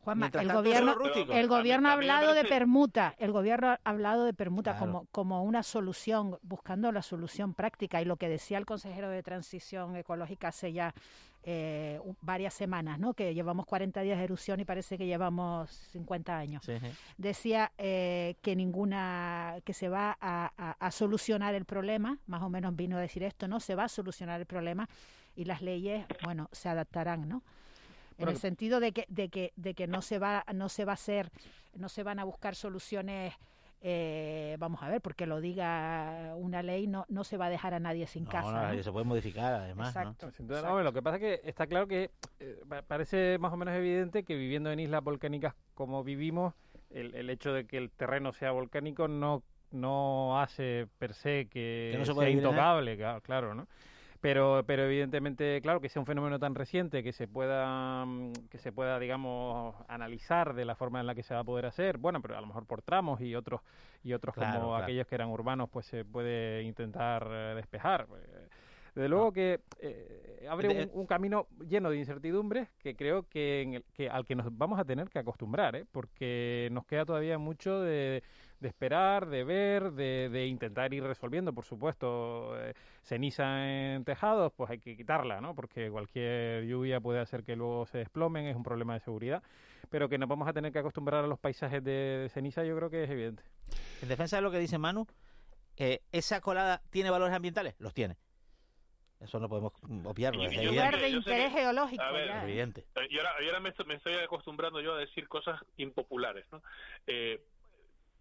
Juanma, Mientras el gobierno, el gobierno ha hablado de permuta, el gobierno ha hablado de permuta Claro. como, como una solución, buscando la solución práctica. Y lo que decía el consejero de Transición Ecológica hace ya eh, varias semanas, ¿no? que llevamos 40 días de erupción y parece que llevamos 50 años. Sí, sí. Decía eh, que ninguna, que se va a, a- a solucionar el problema, más o menos vino a decir esto, ¿no? Se va a solucionar el problema y las leyes, bueno, se adaptarán, ¿no? en el sentido de que de que de que no se va no se va a hacer no se van a buscar soluciones eh, vamos a ver porque lo diga una ley no no se va a dejar a nadie sin No, casa no, ¿no? se puede modificar además. ¿no? Exacto, Sin duda, exacto. lo que pasa es que está claro que eh, pa- parece más o menos evidente que viviendo en islas volcánicas como vivimos, el, el hecho de que el terreno sea volcánico no, no hace per se que, Que no se sea intocable, claro, ¿no? Pero pero evidentemente claro que sea un fenómeno tan reciente que se pueda mm, que se pueda digamos analizar de la forma en la que se va a poder hacer bueno pero a lo mejor por tramos y otros y otros Claro, como claro. aquellos que eran urbanos pues se puede intentar eh, despejar desde luego que eh, abre De- un, un camino lleno de incertidumbres que creo que, en el- que al que nos vamos a tener que acostumbrar, ¿eh? porque nos queda todavía mucho de, de esperar, de ver, de, de intentar ir resolviendo. Por supuesto, eh, ceniza en tejados, pues hay que quitarla, ¿no? porque cualquier lluvia puede hacer que luego se desplomen, es un problema de seguridad. Pero que nos vamos a tener que acostumbrar a los paisajes de, de ceniza, yo creo que es evidente. En defensa de lo que dice Manu, eh, ¿esa colada tiene valores ambientales? Los tiene. Eso no podemos obviarlo, es yo que- de yo interés geológico. ver, ya. Evidente. Eh, Y ahora, y ahora me, estoy, me estoy acostumbrando yo a decir cosas impopulares, ¿no? Eh,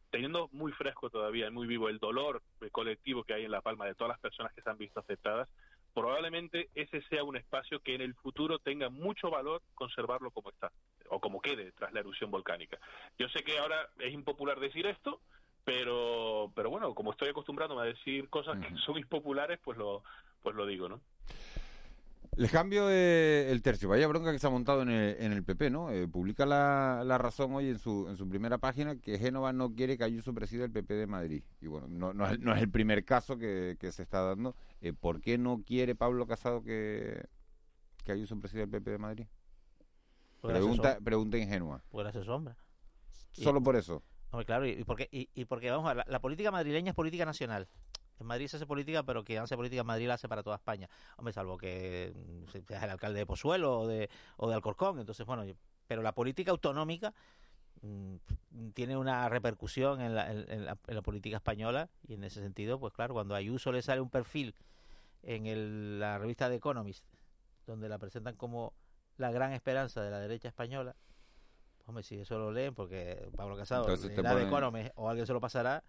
teniendo muy fresco todavía, muy vivo el dolor colectivo que hay en La Palma de todas las personas que se han visto afectadas, probablemente ese sea un espacio que en el futuro tenga mucho valor conservarlo como está, o como quede tras la erupción volcánica. Yo sé que ahora es impopular decir esto, pero, pero bueno, como estoy acostumbrándome a decir cosas que son impopulares, pues lo, pues lo digo, ¿no? Les cambio eh, el tercio. Vaya bronca que se ha montado en el, en el PP, ¿no? Eh, publica la, la razón hoy en su, en su primera página que Génova no quiere que Ayuso presida el PP de Madrid. Y bueno, no, no, es, no es el primer caso que, que se está dando. Eh, ¿Por qué no quiere Pablo Casado que, que Ayuso presida el PP de Madrid? Pregunta, ingenua. Porque le hace sombra. Y- Solo por eso. Hombre, claro, y, y porque, y, y porque vamos a ver, la, la política madrileña es política nacional. En Madrid se hace política, pero quien hace política en Madrid la hace para toda España. Hombre, salvo que mm, se- seas el alcalde de Pozuelo o de, o de Alcorcón. Entonces, bueno, pero la política autonómica mm, tiene una repercusión en la, en, en la, en la política española y en ese sentido, pues claro, cuando a Ayuso le sale un perfil en el- la revista The Economist, donde la presentan como la gran esperanza de la derecha española, hombre, si eso lo leen, porque Pablo Casado The ponen- Economist o alguien se lo pasará,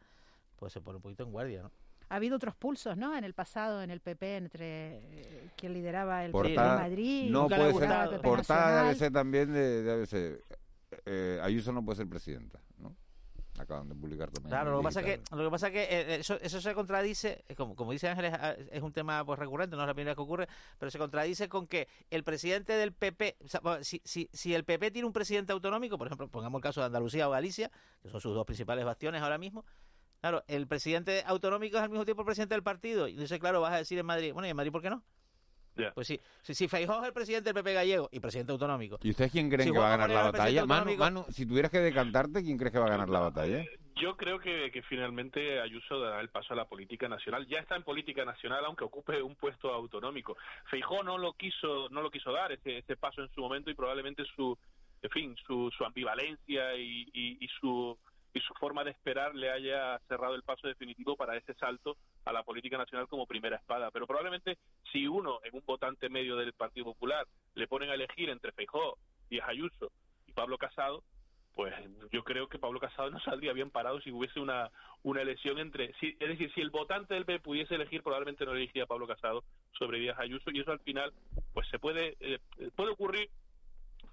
pues se pone un poquito en guardia, ¿no? Ha habido otros pulsos, ¿no? En el pasado, en el PP, entre eh, quien lideraba el PP Portada, de Madrid. no puede ser, PP portada de. ABC también de, de ABC. Eh, Ayuso no puede ser presidenta, ¿no? Acaban de publicar también. Claro, lo que pasa que lo que pasa que eh, eso, eso se contradice, eh, como, como dice Ángeles, ah, es un tema pues recurrente, no es la primera vez que ocurre, pero se contradice con que el presidente del PP, o sea, bueno, si, si, si el PP tiene un presidente autonómico, por ejemplo, pongamos el caso de Andalucía o Galicia, que son sus dos principales bastiones ahora mismo, claro, el presidente autonómico es al mismo tiempo el presidente del partido, y entonces claro, vas a decir en Madrid, bueno, ¿y en Madrid por qué no? Pues sí, si, si Feijóo es el presidente del PP gallego y presidente autonómico. ¿Y ustedes quién creen Si que va a ganar la batalla? Manu, si tuvieras que decantarte, ¿quién crees que va a ganar la batalla? Yo creo que, que finalmente Ayuso dará el paso a la política nacional. Ya está en política nacional, aunque ocupe un puesto autonómico. Feijó no lo quiso, no lo quiso dar ese, ese paso en su momento y probablemente su, en fin, su, su ambivalencia y, y- y su y su forma de esperar le haya cerrado el paso definitivo para ese salto a la política nacional como primera espada. Pero probablemente si uno en un votante medio del Partido Popular le ponen a elegir entre Feijó y Ayuso y Pablo Casado, pues yo creo que Pablo Casado no saldría bien parado si hubiese una, una elección entre... Si, es decir, si el votante del PP pudiese elegir, probablemente no elegiría a Pablo Casado sobre Díaz Ayuso y eso al final pues se puede... eh, puede ocurrir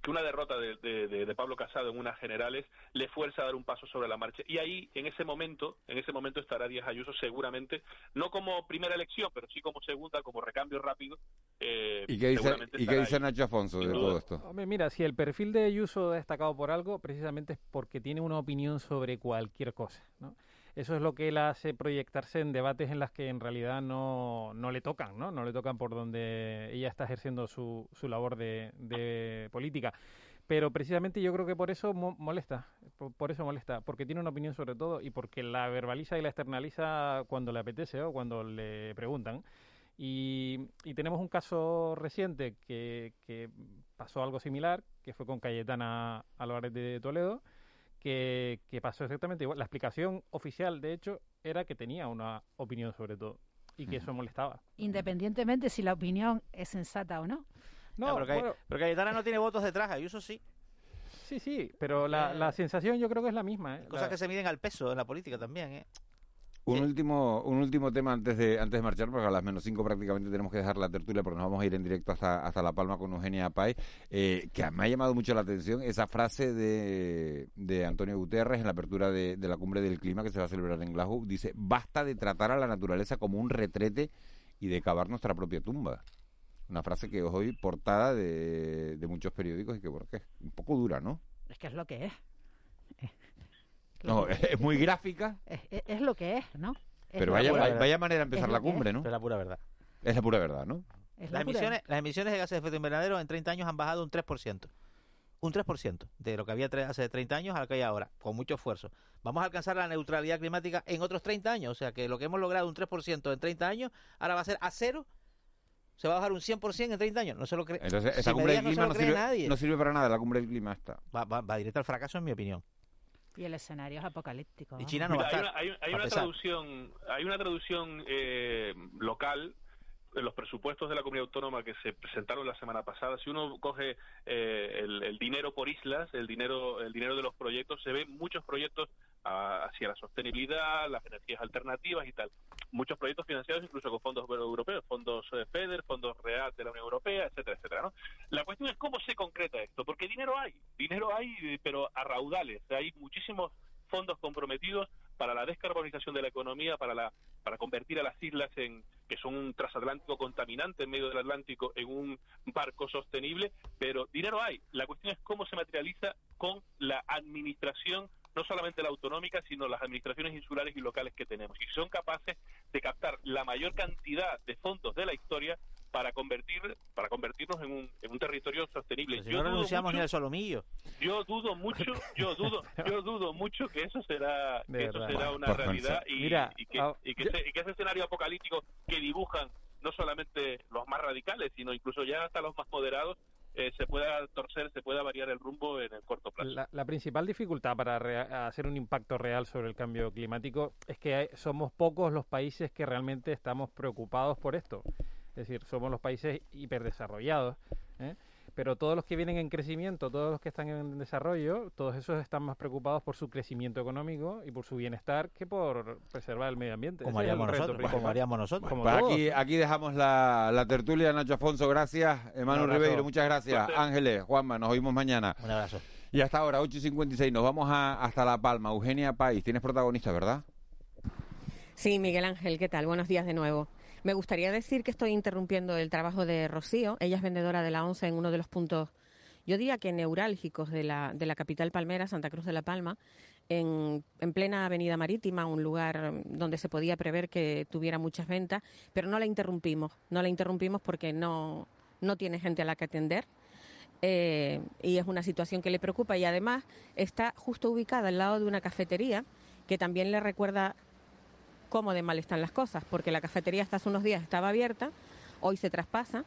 que una derrota de, de- de- de Pablo Casado en unas generales le fuerza a dar un paso sobre la marcha. Y ahí, en ese momento, en ese momento estará Díaz Ayuso seguramente, no como primera elección, pero sí como segunda, como recambio rápido. eh, ¿Y qué dice, ¿y qué dice. Nacho Afonso de todo esto? Hombre, mira, si el perfil de Ayuso es destacado por algo, precisamente es porque tiene una opinión sobre cualquier cosa, ¿no? Eso es lo que él hace proyectarse en debates en las que en realidad no, no le tocan, ¿no? No le tocan por donde ella está ejerciendo su, su labor de, de política. Pero precisamente yo creo que por eso mo- molesta, por eso molesta, porque tiene una opinión sobre todo y porque la verbaliza y la externaliza cuando le apetece o cuando le preguntan. Y, y tenemos un caso reciente que, que pasó algo similar, que fue con Cayetana Álvarez de Toledo, que, que pasó exactamente igual. La explicación oficial, de hecho, era que tenía una opinión sobre todo y que eso molestaba. Independientemente si la opinión es sensata o no. No, Ah, pero, Cay- bueno. pero Cayetana no tiene votos detrás, Ayuso sí. Sí, sí, pero la, la sensación yo creo que es la misma. ¿eh? Cosas La- que se miden al peso en la política también, ¿eh? Un último, un último tema antes de antes de marchar, porque a las menos cinco prácticamente tenemos que dejar la tertulia porque nos vamos a ir en directo hasta, hasta La Palma con Eugenia Pay, eh, que me ha llamado mucho la atención esa frase de, de Antonio Guterres en la apertura de, de la cumbre del clima que se va a celebrar en Glasgow. Dice, basta de tratar a la naturaleza como un retrete y de cavar nuestra propia tumba. Una frase que hoy portada de, de muchos periódicos y que bueno, que es un poco dura, ¿no? Es que es lo que es. No, es muy gráfica. Es, es- es lo que es, ¿no? Es Pero vaya, manera de empezar la cumbre, ¿no? Es la pura verdad. Es la pura verdad, ¿no? Es la Las pura- emisiones, las emisiones de gases de efecto invernadero en 30 años han bajado un 3%. Un 3% de lo que había hace 30 años a lo que hay ahora, con mucho esfuerzo. Vamos a alcanzar la neutralidad climática en otros 30 años. O sea que lo que hemos logrado un 3% en 30 años, ahora va a ser a cero. Se va a bajar un 100% en 30 años. No se lo cree. Entonces, esa cumbre del clima no no sirve, nadie. no sirve para nada, la cumbre del clima está. Va, va, va directo al fracaso, en mi opinión. Y el escenario es apocalíptico. Y vamos. China no va a Mira, hay una, hay- una traducción, hay una traducción eh, local en los presupuestos de la comunidad autónoma que se presentaron la semana pasada. Si uno coge eh, el, el dinero por islas, el dinero, el dinero de los proyectos, se ven muchos proyectos ah, hacia la sostenibilidad, las energías alternativas y tal. Muchos proyectos financiados incluso con fondos europeos, fondos eh, FEDER, fondos REAL de la Unión Europea, etcétera, etcétera. ¿no? La cuestión es cómo se concreta esto, porque dinero hay, dinero hay, pero a raudales. Hay muchísimos fondos comprometidos para la descarbonización de la economía, para la para convertir a las islas en que son un transatlántico contaminante en medio del Atlántico en un barco sostenible, pero dinero hay. La cuestión es cómo se materializa con la administración no solamente la autonómica, sino las administraciones insulares y locales que tenemos. Y son capaces de captar la mayor cantidad de fondos de la historia para convertir para convertirnos en un, en un territorio sostenible. Si Yo no renunciamos mucho- ni al solomillo. yo dudo mucho, yo dudo, yo dudo mucho que eso será, que eso será una realidad y, Mira, y que, ah, y que ese, y que ese escenario apocalíptico que dibujan no solamente los más radicales, sino incluso ya hasta los más moderados, eh, se pueda torcer, se pueda variar el rumbo en el corto plazo. La, principal dificultad para hacer un impacto real sobre el cambio climático es que somos pocos los países que realmente estamos preocupados por esto. Es decir, somos los países hiperdesarrollados. ¿eh? Pero todos los que vienen en crecimiento, todos los que están en desarrollo, todos esos están más preocupados por su crecimiento económico y por su bienestar que por preservar el medio ambiente. Como haríamos reto nosotros, como haríamos nosotros. Como Pues todos. aquí, aquí dejamos la, la tertulia, Nacho Afonso, gracias. Emanuel. Ribeiro, muchas gracias. Ángeles, Juanma, nos oímos mañana. Un abrazo. Y hasta ahora, 8 y 56, nos vamos a, hasta La Palma. Eugenia País, tienes protagonista, ¿verdad? Sí, Miguel Ángel, ¿qué tal? Buenos días de nuevo. Me gustaría decir que estoy interrumpiendo el trabajo de Rocío. Ella es vendedora de la ONCE en uno de los puntos, yo diría que neurálgicos de la, de la capital palmera, Santa Cruz de la Palma, en, en plena avenida marítima, un lugar donde se podía prever que tuviera muchas ventas, pero no la interrumpimos. No la interrumpimos porque no, no tiene gente a la que atender. Eh, y es una situación que le preocupa y además está justo ubicada al lado de una cafetería que también le recuerda cómo de mal están las cosas, porque la cafetería hasta hace unos días estaba abierta, hoy se traspasa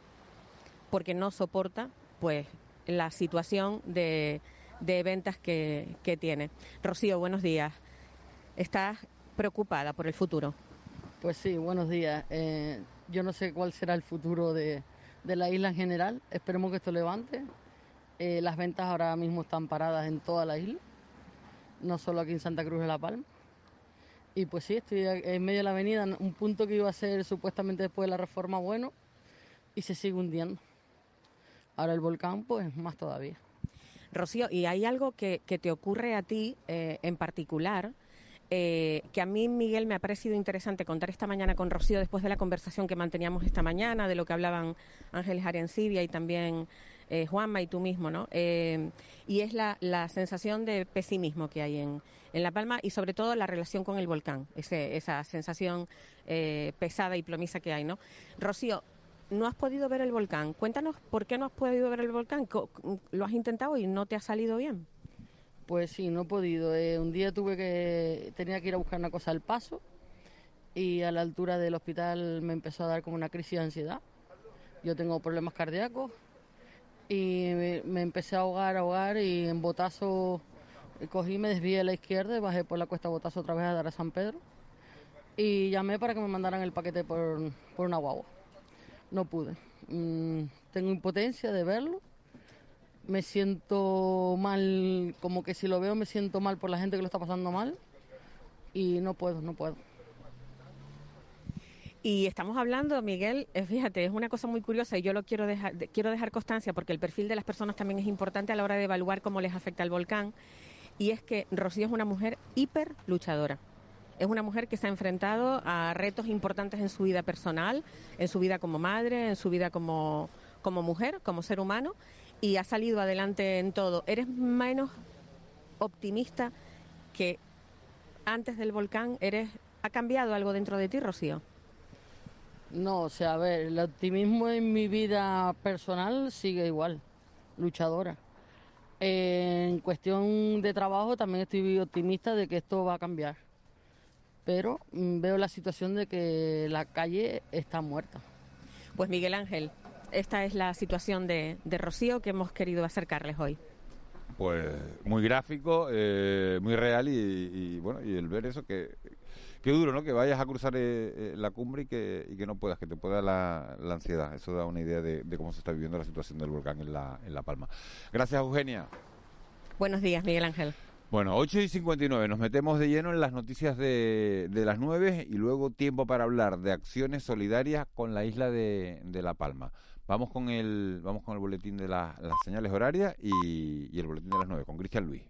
porque no soporta pues la situación de, de ventas que, que tiene. Rocío, buenos días. ¿Estás preocupada por el futuro? Pues sí, buenos días. Eh, yo no sé cuál será el futuro de, de la isla en general. Esperemos que esto levante. Eh, las ventas ahora mismo están paradas en toda la isla, no solo aquí en Santa Cruz de la Palma. Y pues sí, estoy en medio de la avenida, un punto que iba a ser supuestamente después de la reforma bueno y se sigue hundiendo. Ahora el volcán, pues más todavía. Rocío, ¿y hay algo que, que te ocurre a ti eh, en particular? eh, que a mí, Miguel, me ha parecido interesante contar esta mañana con Rocío después de la conversación que manteníamos esta mañana, de lo que hablaban Ángeles Arencibia y también eh, Juanma y tú mismo, ¿no? Eh, y es la, la sensación de pesimismo que hay en, en La Palma y sobre todo la relación con el volcán, ese, esa sensación eh, pesada y plomiza que hay, ¿no? Rocío, no has podido ver el volcán. Cuéntanos por qué no has podido ver el volcán. ¿Lo has intentado y no te ha salido bien? Pues sí, no he podido. Eh, un día tuve que tenía que ir a buscar una cosa al paso y a la altura del hospital me empezó a dar como una crisis de ansiedad. Yo tengo problemas cardíacos y me, me empecé a ahogar, a ahogar y en botazo cogí, me desvié a la izquierda bajé por la cuesta botazo otra vez a dar a San Pedro y llamé para que me mandaran el paquete por, por una guagua. No pude. Mm, tengo impotencia de verlo me siento mal, como que si lo veo me siento mal por la gente que lo está pasando mal y no puedo, no puedo. Y estamos hablando, Miguel, eh, fíjate, es una cosa muy curiosa y yo lo quiero dejar, de- quiero dejar constancia porque el perfil de las personas también es importante a la hora de evaluar cómo les afecta el volcán. Y es que Rocío es una mujer hiper luchadora, Es una mujer que se ha enfrentado a retos importantes en su vida personal, en su vida como madre, en su vida como, como mujer, como ser humano, y ha salido adelante en todo. ¿Eres menos optimista que antes del volcán? ¿Eres, ¿Ha cambiado algo dentro de ti, Rocío? No, o sea, a ver, el optimismo en mi vida personal sigue igual, luchadora. En cuestión de trabajo también estoy optimista de que esto va a cambiar. Pero mm, veo la situación de que la calle está muerta. Pues Miguel Ángel, esta es la situación de, de Rocío que hemos querido acercarles hoy. Pues muy gráfico, eh, muy real y, y, bueno, y el ver eso que qué duro, ¿no? Que vayas a cruzar eh, eh, la cumbre y que, y que no puedas, que te pueda la, la ansiedad. Eso da una idea de, de, cómo se está viviendo la situación del volcán en La, en la Palma. Gracias, Eugenia. Buenos días, Miguel Ángel. Bueno, 8 y 59, nos metemos de lleno en las noticias de, de las 9 y luego tiempo para hablar de acciones solidarias con la isla de, de La Palma. Vamos con el, vamos con el boletín de la, las señales horarias y, y el boletín de las 9 con Cristian Luis.